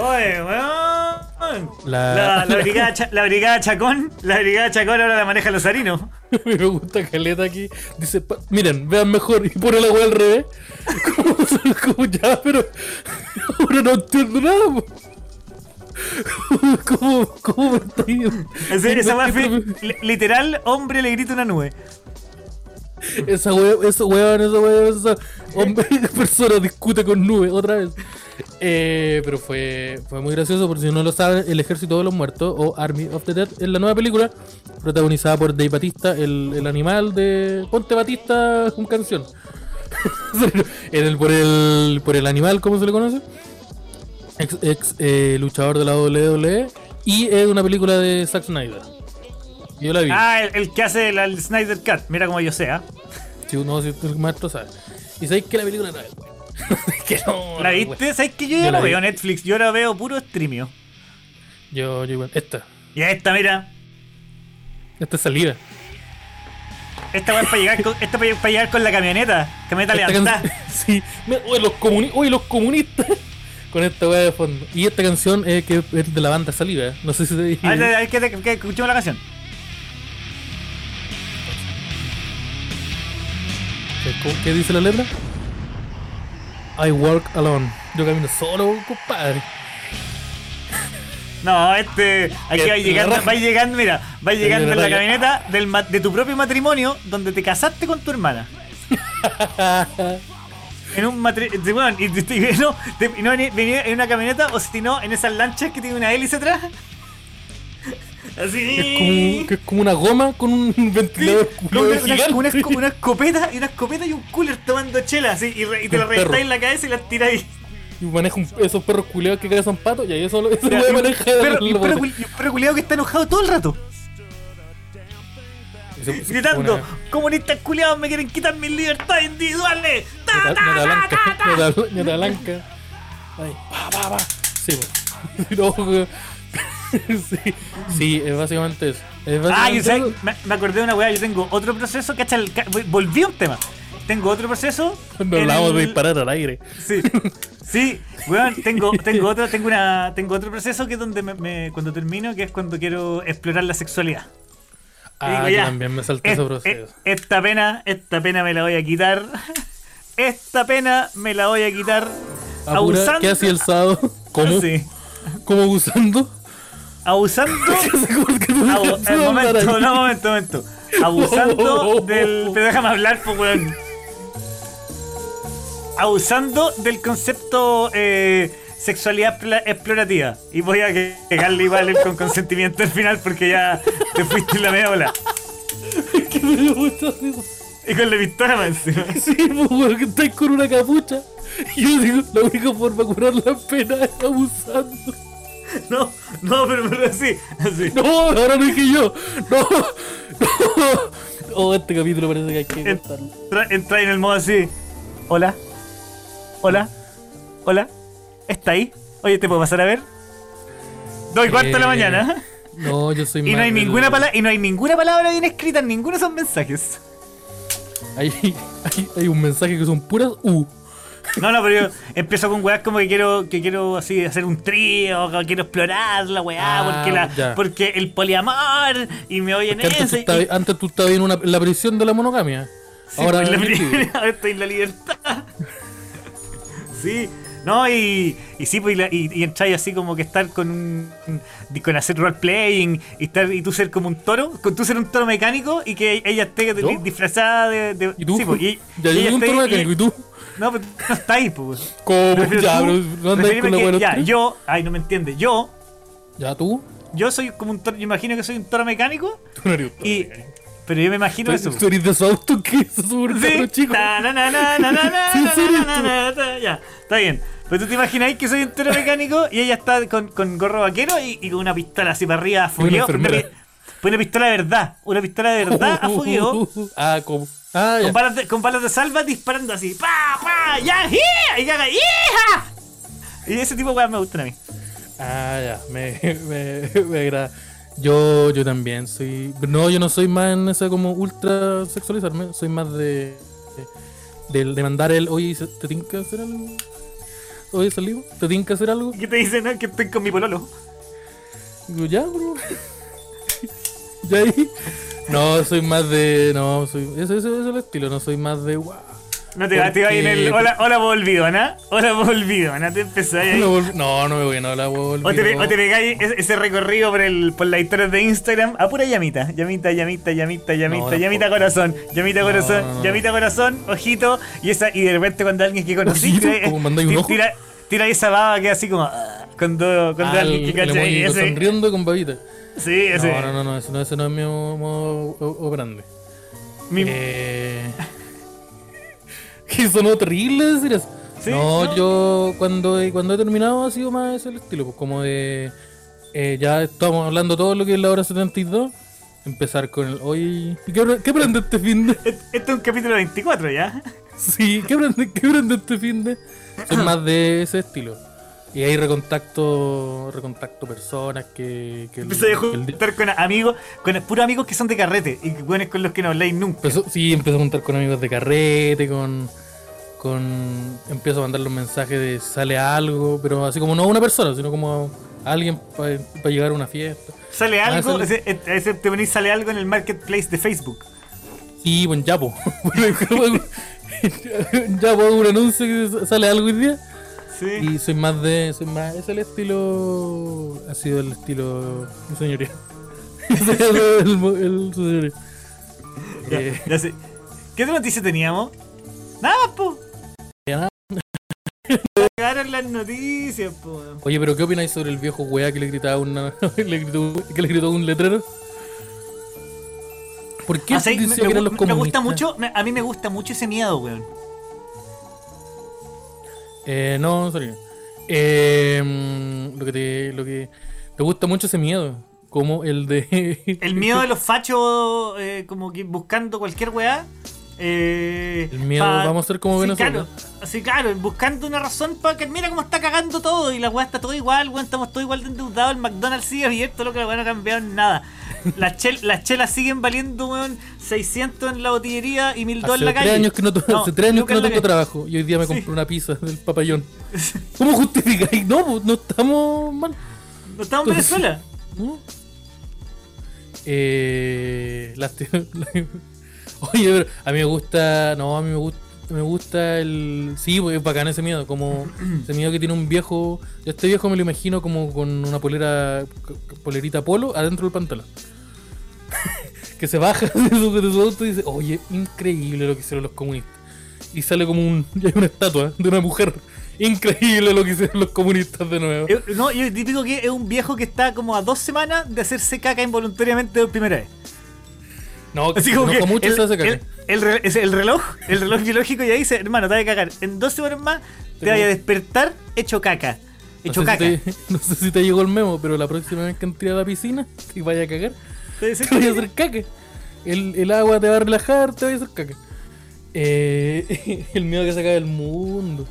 Oye, weón. La- La, la, brigada Cha- la brigada Chacón, la brigada Chacón ahora la maneja los harinos. Me gusta Caleta aquí. Dice, pa- miren, vean mejor. Y pone la weá al revés. Como, como ya, pero. Ahora no entiendo nada. ¿Cómo, cómo me? Esa, esa weá fue literal, hombre le grita una nube. Esa weá, esa weá, esa weá, esa hombre, persona discute con nubes otra vez. Eh, pero fue, fue muy gracioso, por si no lo saben, El Ejército de los Muertos o Army of the Dead es la nueva película protagonizada por Dave Batista, el, el animal de Ponte Batista con canción. en el, por, el, por el animal, ¿cómo se le conoce? Ex, ex, eh, luchador de la WWE y es una película de Zack Snyder. Yo la vi. Ah, el, el que hace el, el Snyder Cut. Mira como yo sé, ¿ah? Si uno, si el maestro sabe. Y sabéis que la película no es que no. ¿La viste? ¿Sabes que yo Yo ya la no vi. veo Netflix? Yo ahora veo puro streamio. Yo, yo igual. Esta. Y esta, mira. Esta es salida. Esta es para llegar, con, esta para, llegar con la camioneta. Camioneta Esta levantada. canción- sí. Oye, los, comuni oye, los comunistas. Con esta weá de fondo. Y esta canción es que es de la banda Saliva. ¿eh? No sé si te dije. Ver, que, que, que escuchemos la canción. ¿Cómo- ¿Qué dice la letra? I walk alone. Yo camino solo, compadre. No, este. Aquí va llegando, va llegando, mira, va llegando en la camioneta del, de tu propio matrimonio donde te casaste con tu hermana. En un matrimonio. Bueno, y, y- y- no, venía en una camioneta o si no, en esas lanchas que tiene una hélice atrás. Así. Es como, que es como una goma con un Sí, ventilador con culiao una, una- escopeta y una escopeta y un cooler tomando chela así y, re- y te la reventáis en la cabeza y la tiráis. Y maneja un- esos perros culeados que cazan patos. Y ahí eso, lo maneja. y un perro bote. cul- y un perro culiado que está enojado todo el rato. Gritando, comunistas culiados me quieren quitar mis libertades individuales. ¡Ta, ta, ta, blanca. Ahí, pa, pa, pa. Sí. No, sí, sí, es básicamente eso. Es Ah, básicamente yo sé, me, me acordé de una weá, yo tengo otro proceso, cacha, el volví a un tema. Tengo otro proceso. Cuando hablamos de el- disparar al aire. Sí, sí, weón, tengo, tengo otro, tengo una, tengo otro proceso que es donde me, me- cuando termino, que es cuando quiero explorar la sexualidad. Ah, Digo, yo ya, también me salté Es- ese proceso. e- esta pena, esta pena me la voy a quitar. Esta pena me la voy a quitar. Apura, abusando- ¿Qué hacía el sábado? ¿Cómo? Sí. ¿Cómo abusando? Abusando. ¿Cómo que tú Abu- de eh, momento, no, momento, momento. Abusando del. Pero déjame hablar, pues, weón. Abusando del concepto eh, sexualidad explorativa. Y voy a que- pegarle igual el con consentimiento al final porque ya te fuiste en la media bola. Que me mucha risa. Y con la pistola más encima. Sí, pues, que estáis con una capucha. Y yo digo, la única forma de curar la pena es abusando. No, no, pero, pero así, así. No, ahora no dije yo. No, no. Oh, este capítulo parece que hay que cortarlo. Entra, entra en el modo así. Hola. Hola. Hola. ¿Está ahí? Oye, ¿te puedo pasar a ver? Dos y cuarto de la Eh, mañana. No, yo soy Y no hay del- ninguna palabra, y no hay ninguna palabra bien escrita en ninguno de esos mensajes. Hay, hay, hay un mensaje que son puras U. No, no, pero yo empiezo con weas como que quiero, que quiero así hacer un trío, que quiero explorar la weá, Ah, porque la, ya. porque el poliamor, y me oyen Porque antes, tú eso. y- estabas, antes tú estabas en, una, en la prisión de la monogamia. Sí, ahora pues, la ahora estoy en la libertad. Sí, no, y, y sí, pues, y, y, entráis así como que estar con un. con hacer roleplaying y estar y tú ser como un toro, con tú ser un toro mecánico y que ella esté disfrazada de. de- ¿Y tú? sí, pues, y, ya y yo ella soy un esté- toro mecánico, ¿y tú? No, pero tú no estás ahí, pues. ¿Cómo? Prefiero Ya, tú- no con que- Ya, yo. Ay, no me entiendes. Yo. Ya, tú. Yo soy como un toro. Yo imagino que soy un toro mecánico. Tú no eres un toro Y. mecánico. Pero yo me imagino eso. Tú eres de esos autos que se suben Sí. chicos. Ya, está bien. Pero tú te imagináis que soy un toro mecánico y ella está con, con gorro vaquero y, y con una pistola así para arriba a fogueo. Una, pues pistola de verdad. Una pistola de verdad a fogueo. Ah, ¿cómo? Ah, ya. Con balas, de, con balas de salva disparando así. ¡Pa! ¡Pa! ¡Ya! ¡Hija! Y haga ¡Hija! Y ese tipo de me gustan a mí. Ah, ya, me, me, me agrada. Yo, yo también soy. No, yo no soy más en esa como ultra sexualizarme, soy más de. de, de mandar el. Oye, ¿se- ¿te que hacer algo? Oye, salimos, ¿te tienes que hacer algo? ¿Qué te dicen? No? Que estoy con mi pololo. Digo, ya, bro. ya ahí. No, soy más de. No, soy. Ese, ese, ese es el estilo, no soy más de. Wow. No te te va en el. Hola, hola, volvidona. Hola, volvidona. Te empezáis ahí. No, no, me voy, no la voy a O te, o te pegáis ese, recorrido por el por las historias de Instagram a pura llamita. Llamita, llamita, llamita, llamita, No, llamita corazón. Llamita No, corazón, llamita corazón, ojito. Y esa y de repente cuando alguien que conocí Ojito, tira, tira, esa baba que así como ah, cuando, cuando Ah, alguien que cacha emoji ese- sonriendo con babita. Sí, ese. No, no, no, no, ese no, ese no es mi modo o- operandi. Mi- Eh... que sonó terrible decir eso. Sí, no, no. yo cuando he, cuando he terminado ha sido más ese el estilo, pues como de... eh, ya estamos hablando todo lo que es la hora 72. Empezar con el... Oye, ¿qué, qué aprende este fin de...? Este es un capítulo 24 ya. Sí, ¿qué aprende, qué aprende este fin de...? Soy más de ese estilo. Y ahí recontacto, recontacto personas que... que Empecé a el juntar con amigos, con puros amigos que son de carrete y buenos con los que no habláis nunca. Empezó- sí, empezó a juntar con amigos de carrete, con. con empiezo a mandar los mensajes de sale algo, pero así como no a una persona, sino como a alguien para llegar a una fiesta. Sale Ah, algo, sale- ese- te venís sale algo en el marketplace de Facebook. Sí, pues ya, po. ya, pues un anuncio que sale algo hoy día. Sí. Y soy más de. Soy más, es el estilo. Ha sido el estilo. Mi señoría. El, señoría. Ya, Eh, ya sé. ¿Qué otra noticia teníamos? Nada, po. Nada. Las noticias, po. Oye, pero ¿qué opináis sobre el viejo weá que le gritaba una, le gritó, que le gritó un letrero? ¿Por qué Ah, sí, me, me los me gusta mucho, a mí me gusta mucho ese miedo, weón. Eh, no, sorry. Eh, mm, lo que te, lo que te gusta mucho ese miedo, como el de El miedo de los fachos, eh, como que buscando cualquier weá. Eh, El miedo, vamos a ser como sí, Venezuela. Claro, así, claro, buscando una razón para que mira cómo está cagando todo y la weá está todo igual, weón, estamos todos igual de endeudados, el McDonald's sigue abierto, lo que la weá no ha cambiado en nada. Las, chel- las chelas siguen valiendo, weón, 600 en la botillería y 1000 Hace dólares en la tres calle. años que no, No, hace tres años que no tengo trabajo y hoy día me Sí. compré una pizza del papayón. ¿Cómo justificáis? No, pues, no estamos mal. No estamos en Venezuela. ¿no? Eh, lástima. Oye, pero a mí me gusta. No, a mí me gusta. Me gusta el. Sí, porque es bacán ese miedo. Como ese miedo que tiene un viejo. Yo este viejo me lo imagino como con una polera. Polerita polo adentro del pantalón. que se baja de su, de su auto y dice: Oye, increíble lo que hicieron los comunistas. Y sale como un. Hay una estatua de una mujer. Increíble lo que hicieron los comunistas de nuevo. Eh, No, yo típico que es un viejo que está como a dos semanas de hacerse caca involuntariamente por primera vez. No, Así como que mucho el, hace caca. el- el, reloj, el reloj biológico ya dice, hermano, te vas a cagar. En 12 horas más te vas a despertar hecho caca. Hecho no, sé caca. si te, no sé si te llegó el memo, pero la próxima vez que entres a la piscina y vaya a cagar, Te te vaya a hacer caca. El, agua te va a relajar, te vaya a hacer caca. Eh, el miedo que se acabe el mundo.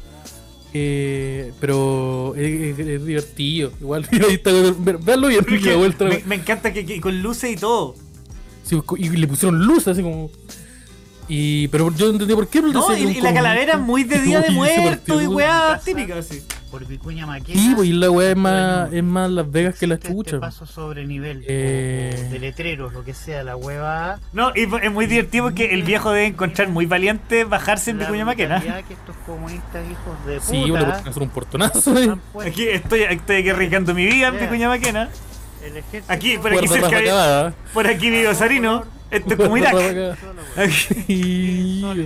Eh, pero es, es- es divertido. Igual, mira, ahí está, ve- véanlo bien. Me, me encanta que, que con luces y todo. Sí, y le pusieron luz así como. Y, pero yo no entendí por qué. pero No, decía y, la calavera comunista- muy de día de muerto y weá típica así. Por Vicuña Maquena. Sí, pues y la weá es más, es más Las Vegas que la este chucha. paso sobre nivel Eh. de letreros, lo que sea, la hueva. No, y es muy divertido porque el viejo debe encontrar muy valiente bajarse en la Vicuña Maquena. que estos comunistas hijos de puta Sí, bueno, porque hacer un portonazo. eh. Aquí estoy, estoy aquí arriesgando mi vida en Yeah. Vicuña Maquena. El ejército Aquí, por aquí cerca de, por aquí vive Sarino. Esto es como Irak. Yo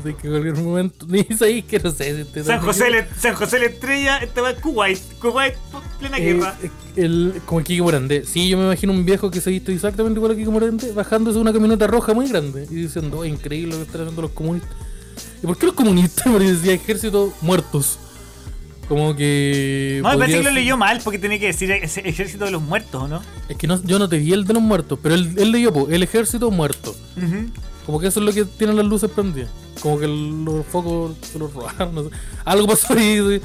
sé que en cualquier momento. Ni ahí que no sé San José, le, San José la estrella, esta va Kuwait. Kuwait, plena Eh, guerra. el, como Kike Morandé. Sí, yo me imagino un viejo que se viste exactamente igual a Kike Morandé, bajándose de una camioneta roja muy grande y diciendo, oh, increíble lo que están haciendo los comunistas. ¿Y por qué los comunistas? Porque decía ejército muertos. Como que. No, me parece que lo leyó mal porque tenía que decir ese ejército de los muertos, ¿o ¿no? Es que no, yo no te vi el de los muertos, pero él, él leyó, po, el ejército muerto. Ujú. Como que eso es lo que tienen las luces prendidas. Como que el- los focos se los robaron, no sé. Algo pasó ahí.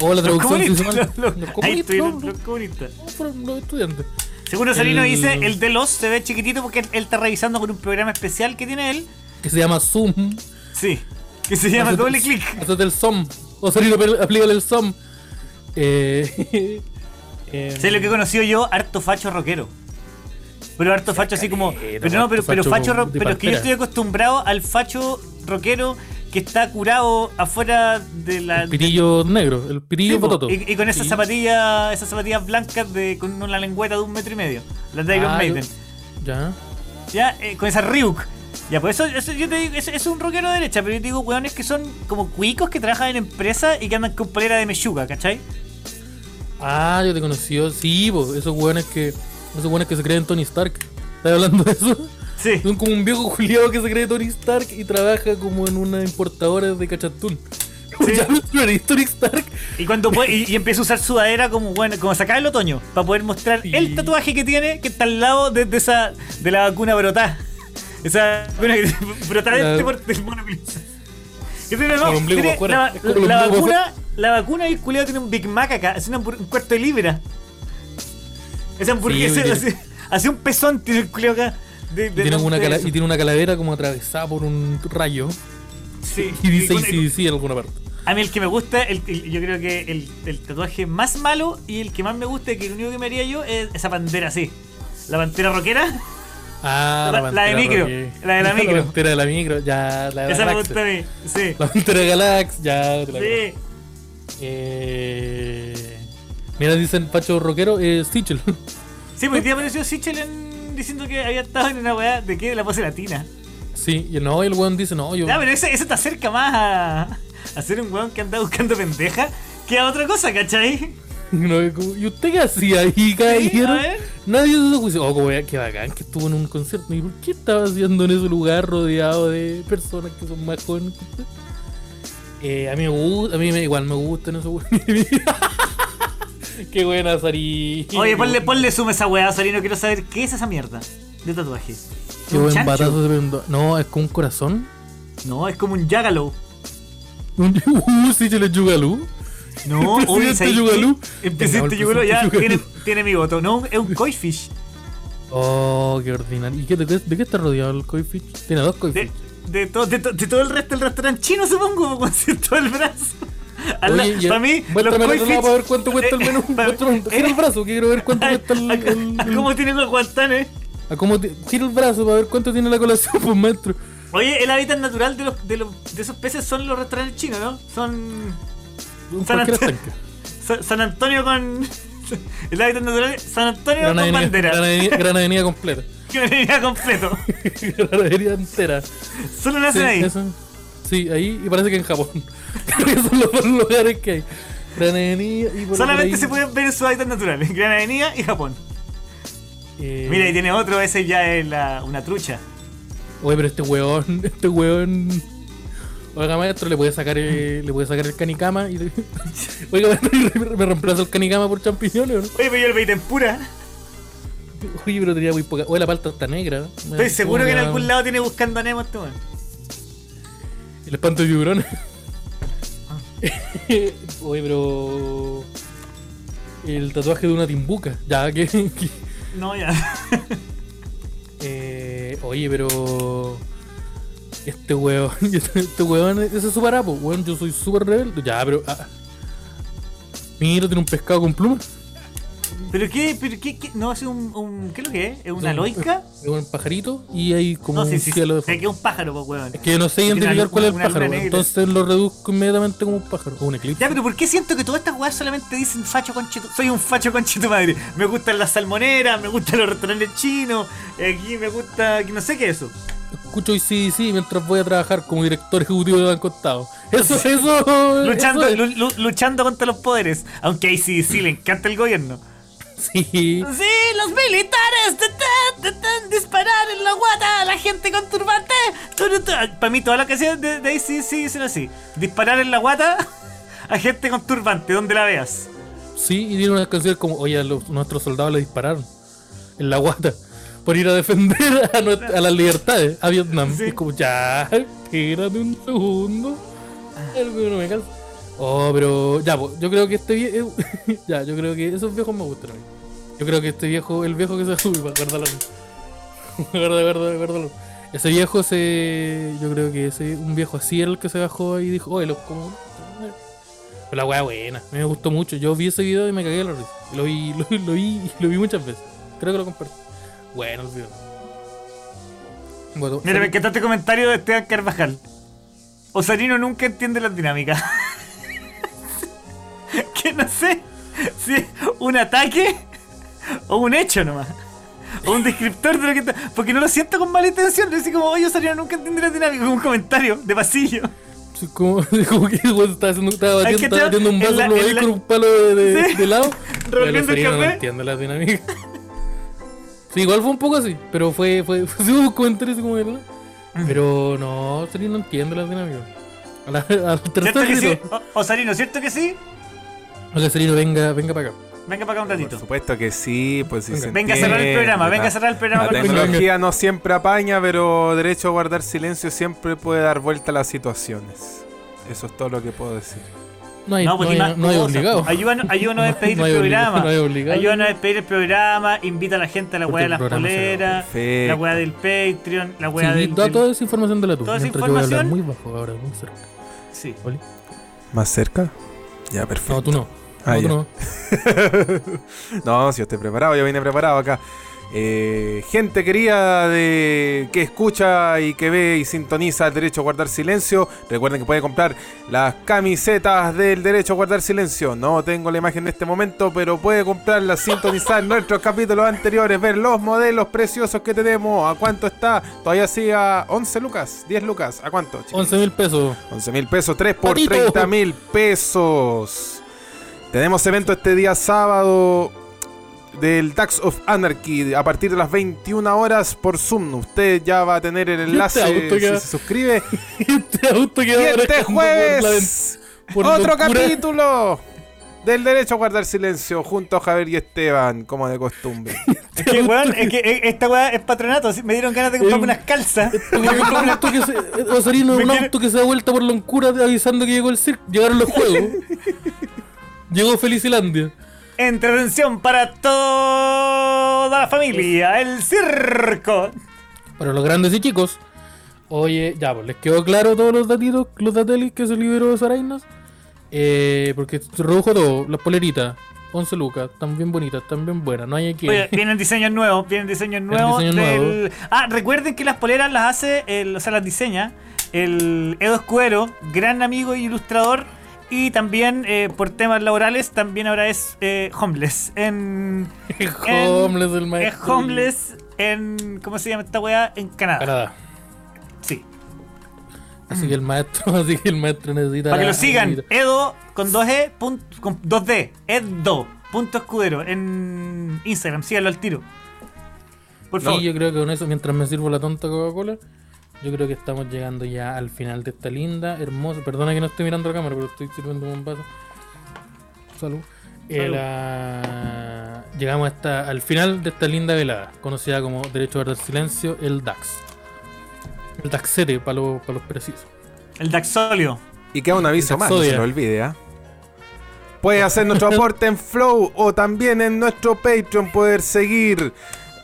O la traducción comunistas. los- comunistas, los comunistas. los estudiantes. Según Salino El- dice, el de los se ve chiquitito porque él está revisando con un programa especial que tiene él. Que se llama Zoom. Sí. Que se llama doble clic. Hacete el SOM. O Salino, pero aplícale el SOM. Eh, eh, Sé lo que he conocido yo, harto facho rockero. Pero harto facho así como. caleta, Pero no, pero, pero facho facho ro- de Pero es que yo estoy acostumbrado al facho rockero que está curado afuera de la. el pirillo negro, el pirillo Sí, pototo. y, y con esas zapatillas, esas zapatillas blancas de, con una lengüeta de un metro y medio. Las de Iron Ah, Maiden. Ya. Ya, eh, con esa Ryuk. Ya, pues eso, eso yo te digo, eso, eso es un rockero de derecha, pero yo te digo, weones que son como cuicos que trabajan en empresas y que andan con polera de mechuga, ¿cachai? Ah, yo te conocí. Sí, esos hueones que. Esos hueones que se creen Tony Stark. ¿Estás hablando de eso? Sí. Son como un viejo juliado que se cree Tony Stark y trabaja como en una importadora de cachatún. Sí. Tony Stark. Y cuando puede- y, y empieza a usar sudadera como bueno, como sacar el otoño, para poder mostrar Sí. el tatuaje que tiene, que está al lado de, de esa de la vacuna brotada. Esa vacuna que La- por- del mono que tiene, no, el tiene la, el la para vacuna, la vacuna y el culiado tiene un Big Mac acá, hace un cuarto de libra. Esa hamburguesa Sí, tiene- hace, hace un pezón tiene el culiado acá. De, Y de- tiene, de- una cala- y tiene una calavera como atravesada por un rayo. Sí, Y dice con- sí, sí en alguna parte. A mí el que me gusta, el, el- yo creo que el, el tatuaje más malo y el que más me gusta, que el único que me haría yo, es esa pantera así. La pantera rockera, Ah, La- la de pantera micro, la de la micro. La pantera de la micro, ya, la de esa la me gusta a mí. Sí. La pantera de Galax, ya te la Sí. Eh, mira, dicen Pacho Rockero, eh, Stitchel. Sí, pues día apareció Sichel en- diciendo que había estado en una weá de que de la pose latina. sí, y no, y el weón dice, no, yo. Ya, pero ese, ese te acerca más a, a ser un weón que anda buscando pendeja que a otra cosa, ¿cachai? Y como, ¿Y usted qué hacía ahí, caballero? Nadie se juicio. Oh, como, qué bacán que estuvo en un concierto. ¿Y por qué estaba haciendo en ese lugar rodeado de personas que son más jóvenes que usted? Eh, a mí me gusta, a mí me, igual me gustan esos weones. Qué buena, Sari. Oye, ponle, ponle suma esa weá, Sarino. Quiero saber qué es esa mierda de tatuaje. Qué ¿Un buen batazo se. No, es con un corazón. No, es como un Yagalo. Un uh, sí, se le yugalú. No, El uy, presidente ¿sabes qué? Yugalú. El presidente Yugalú ya tiene, tiene mi voto. No, es un koi fish. Oh, qué ordinario. ¿Y qué, de, qué- de qué está rodeado el koi fish? Tiene dos koi De, fish. de, to- de, to- de todo el resto del restaurante chino, supongo, con todo el brazo. Oye, para mí, los koi fish. para ver cuánto cuesta el menú. Eh, Muéstrame, gira el brazo, que quiero ver cuánto cuesta el. ¿Cómo tienen los guantanes? a cómo gira el brazo para ver cuánto tiene la colación por metro. Oye, el hábitat natural de, los, de, los, de esos peces son los restaurantes chinos, ¿no? Son. Un San estanque. Sa- San Antonio con. El hábitat natural San Antonio Gran con avenida, bandera. gran avenida, gran avenida completa. Que venía completo. gran avenida entera. Solo Sí, nacen ahí. eso. Sí, ahí y parece que en Japón. Son los dos lugares que hay. Gran avenida y por Solamente por ahí, se pueden ver en su hábitat natural. Gran Avenida y Japón. eh, Mira, y tiene otro, ese ya es la, una trucha. Oye, pero este weón, este weón. Oiga, maestro, le puede sacar el, le puede sacar el canicama y le- Oiga, maestro, me reemplazo el canicama por champiñones, ¿o ¿no? Oye, pero yo el veí tempura. Oye, pero tenía muy poca. Oye, la palta está negra. Estoy seguro que en algún lado tiene buscando a Nemo este. El espanto de tiburones. Ah. Oye, pero. El tatuaje de una timbuca. Ya, que- No, ya. eh, oye, pero. Este weón. Este weón, ese es su parapo. Weón, yo soy súper rebelde. Ya, pero. ah. Mira, tiene un pescado con plumas. ¿Pero qué? ¿Pero qué? qué? No, es un, un. ¿Qué es lo que es? ¿Es una loica? Es un pajarito y hay como No, sí, un sí. cielo de que es un pájaro, pues, weón. Es que no sé identificar cuál es el pájaro, entonces lo reduzco inmediatamente como un pájaro. O un eclipse. Ya, pero ¿por qué siento que todas estas weas solamente dicen facho conchito? Soy un facho conchito madre. Me gustan las salmoneras, me gustan los restaurantes chinos, aquí me gusta. no sé qué es eso. Escucho y sí, sí, mientras voy a trabajar como director ejecutivo de Banco Estado. Eso, eso. Luchando, eso es. lu- lu- luchando contra los poderes. Aunque ahí sí, sí le encanta el gobierno. Sí. Sí, los militares intentan disparar en la guata a la gente con turbante. Para mí, toda la canción de, de ahí sí, sí, dicen así: disparar en la guata a gente con turbante, donde la veas. Sí, y tiene unas canciones como, oye, los- nuestros soldados le dispararon en la guata por ir a defender a, nuestra- a las libertades, a Vietnam. Sí. Y es como, ya, espérate un segundo. El güey no me calza. Oh, pero ya, pues, yo creo que este viejo. ya, yo creo que esos viejos me gustan a mí. Yo creo que este viejo, el viejo que se sube, guárdalo. guarda, guarda, guárdalo. Ese viejo se. Yo creo que ese, un viejo así era el que se bajó y dijo, oye, los como. Pero la weá buena, me gustó mucho. Yo vi ese video y me cagué de la risa. Lo vi, lo, lo vi, lo vi muchas veces. Creo que lo compartí. Bueno el video. Bueno, Mira, me encantó este comentario de Esteban Carvajal. Osarino nunca entiende las dinámicas. que no sé si es un ataque o un hecho nomás. O un descriptor de lo que está. Porque no lo siento con mala intención. Le dice como, oye, Osarino nunca entiende las dinámicas. Como un comentario de pasillo. Como, como que el weón estaba, haciendo, estaba batiendo, estaba un vaso, la- la- con un palo de, de, Sí. de lado. Revolviendo el no café. entiende la dinámica. Sí, igual fue un poco así, pero fue, fue, fue, sí, un comentario así como de ¿verdad? Pero no, Serino no entiende la dinámica. A la- Al ¿Cierto tercer que sí? O- Osarino, ¿cierto que sí? Oiga, Serino, venga, venga para acá. Venga para acá un Por ratito. supuesto que sí, pues sí Venga. se Venga a cerrar el programa, venga a cerrar el programa La tecnología no siempre apaña, pero derecho a guardar silencio siempre puede dar vuelta a las situaciones. Eso es todo lo que puedo decir. No hay, No, pues hay, más no hay cosas. obligado. Ayúdanos, ayúdanos a despedir No el programa. Ayúdanos a despedir el programa. Invita a la gente a la weá de las poleras, la weá del Patreon, la weá Sí, del. toda, toda esa información de la tuya. toda esa Mientras yo voy a hablar información- muy bajo ahora, muy cerca. Sí. Oli. ¿Más cerca? Ya, perfecto. No, tú no. Ah, no, tú no. no, si yo estoy preparado, yo vine preparado acá. Eh, gente querida de que escucha y que ve y sintoniza el derecho a guardar silencio, recuerden que pueden comprar las camisetas del derecho a guardar silencio. No tengo la imagen en este momento, pero puede comprarlas, sintonizar nuestros capítulos anteriores, ver los modelos preciosos que tenemos. ¿A cuánto está? Todavía sigue a 11 lucas, 10 lucas. ¿A cuánto? chicos? 11 mil pesos. 11 mil pesos, 3 por Patito. 30 mil pesos. Tenemos evento este día sábado del Tax of Anarchy a partir de las 21 horas por Zoom. Usted ya va a tener el enlace auto si se suscribe. este auto que Y este por la jueves, por otro locura. capítulo del derecho a guardar silencio junto a Javier y Esteban, como de costumbre. Es que, weón, es que eh, esta weá es patronato. Me dieron ganas de comprarme Eh, unas calzas. Como un auto que se, eh, un quiere- auto que se da vuelta por Loncura avisando que llegó el circo. Llegaron los juegos. Llegó Felicilandia. Entretención para toda la familia. El circo. Para los grandes y chicos. Oye, ya, pues les quedó claro todos los datitos, los datelis que se liberó de Sarainas. Eh, porque se redujo todo, las poleritas, 11 lucas, están bien bonitas, están bien buenas, no hay aquí. Oye, vienen diseños nuevos, vienen diseños nuevos. diseños del- Ah, recuerden que las poleras las hace, el, o sea, las diseña el Edo Escudero, gran amigo y ilustrador. Y también eh, por temas laborales, también ahora es eh, homeless. En, homeless el es maestro. homeless en. ¿Cómo se llama esta weá? En Canadá. Canadá. Sí. Así que el maestro, así que el maestro necesita. Para que lo sigan, necesita- Edo con 2E, punto- con 2D, Edo, punto escudero, en Instagram, síganlo al tiro. Por favor. Y yo creo que con eso, mientras me sirvo la tonta Coca-Cola, Yo creo que estamos llegando ya al final de esta linda, hermosa. Perdona que no estoy mirando la cámara, pero estoy sirviendo un vaso. Salud. Eh, la- Llegamos hasta, al final de esta linda velada, conocida como Derecho a guardar silencio, el DAX. El DAXete, para los, para los precisos. El Daxolio. Y queda un aviso más, no se lo olvide, ¿ah? Puede hacer nuestro aporte en Flow o también en nuestro Patreon poder seguir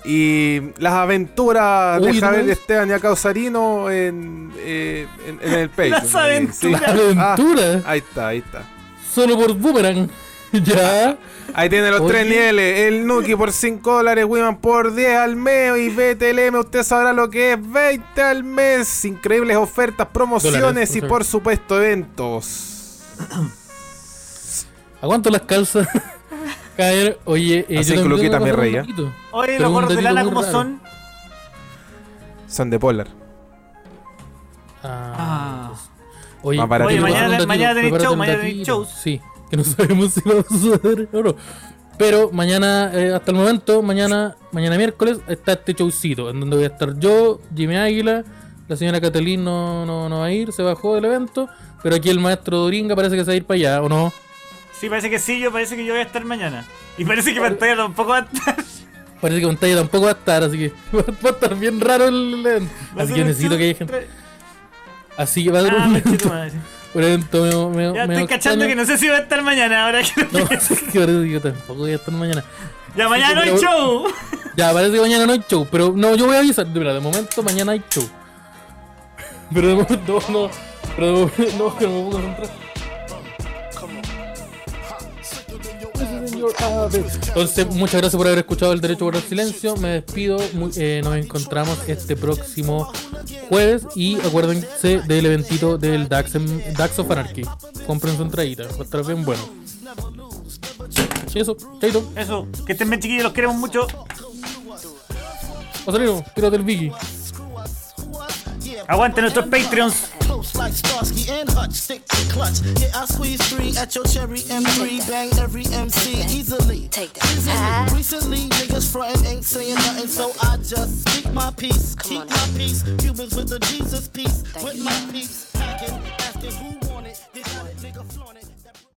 y las aventuras Uy, de ¿no Javier es? Esteban y Causarino en, eh, en, en el Patreon. Las ahí, sí. aventuras. Ah, ¡Aventura! ahí está, ahí está. Solo por Boomerang. ya. Ahí tiene los Oye. tres niveles. El Nuki por 5 dólares, Wiman por 10 al mes y BTLM, usted sabrá lo que es 20 al mes. Increíbles ofertas, promociones Dólares, y por por supuesto eventos. Aguanto las calzas. Caer, oye, eh, yo también un reía. Oye, los gorros de lana, ¿cómo raro. son? Son de Polar. Ah, Ah. pues. Oye, mañana- mañana tenéis show, mañana shows. Sí, que no sabemos si va a suceder o no. Pero mañana, eh, hasta el momento, mañana, mañana miércoles, está este showcito en donde voy a estar yo, Jimmy Águila, la señora Catalín no, no, no va a ir, se bajó del evento, pero aquí el maestro Doringa parece que se va a ir para allá, ¿o no? Sí, parece que sí, yo parece que yo voy a estar mañana. Y parece que pantalla tampoco va a estar. Parece que pantalla tampoco va a estar, así que va a estar bien raro el evento. Así que necesito que haya gente. Así que va a ser Ah, un evento, un evento medio, medio- Ya estoy cachando que no sé si va a estar mañana ahora que No, es que parece que yo tampoco voy a estar mañana. Ya mañana no hay show. Ya, parece que mañana no hay show, pero no, yo voy a avisar. De, verdad, de momento mañana hay show. Pero de momento no, pero de momento no, que no me puedo concentrar. Entonces, muchas gracias por haber escuchado el Derecho a Guardar Silencio. Me despido. Eh, nos encontramos este próximo jueves. Y acuérdense del eventito del DAX, en- DAX of Anarchy. Compren su entradita, va a estar bien bueno. Y eso, chaito. Eso, que estén bien chiquillos, los queremos mucho. Pasalero, tírate el Vicky. Aguante nuestros Patreons. Like Starsky and Hutch, stick to clutch. Yeah, I squeeze three at your cherry M3, bang every MC easily. Take that. Easily. Ah. Recently, niggas frontin' ain't saying nothing, so I just speak my peace, keep on my peace. Cubans with the Jesus peace, Thank with you. my peace, packing, asking who.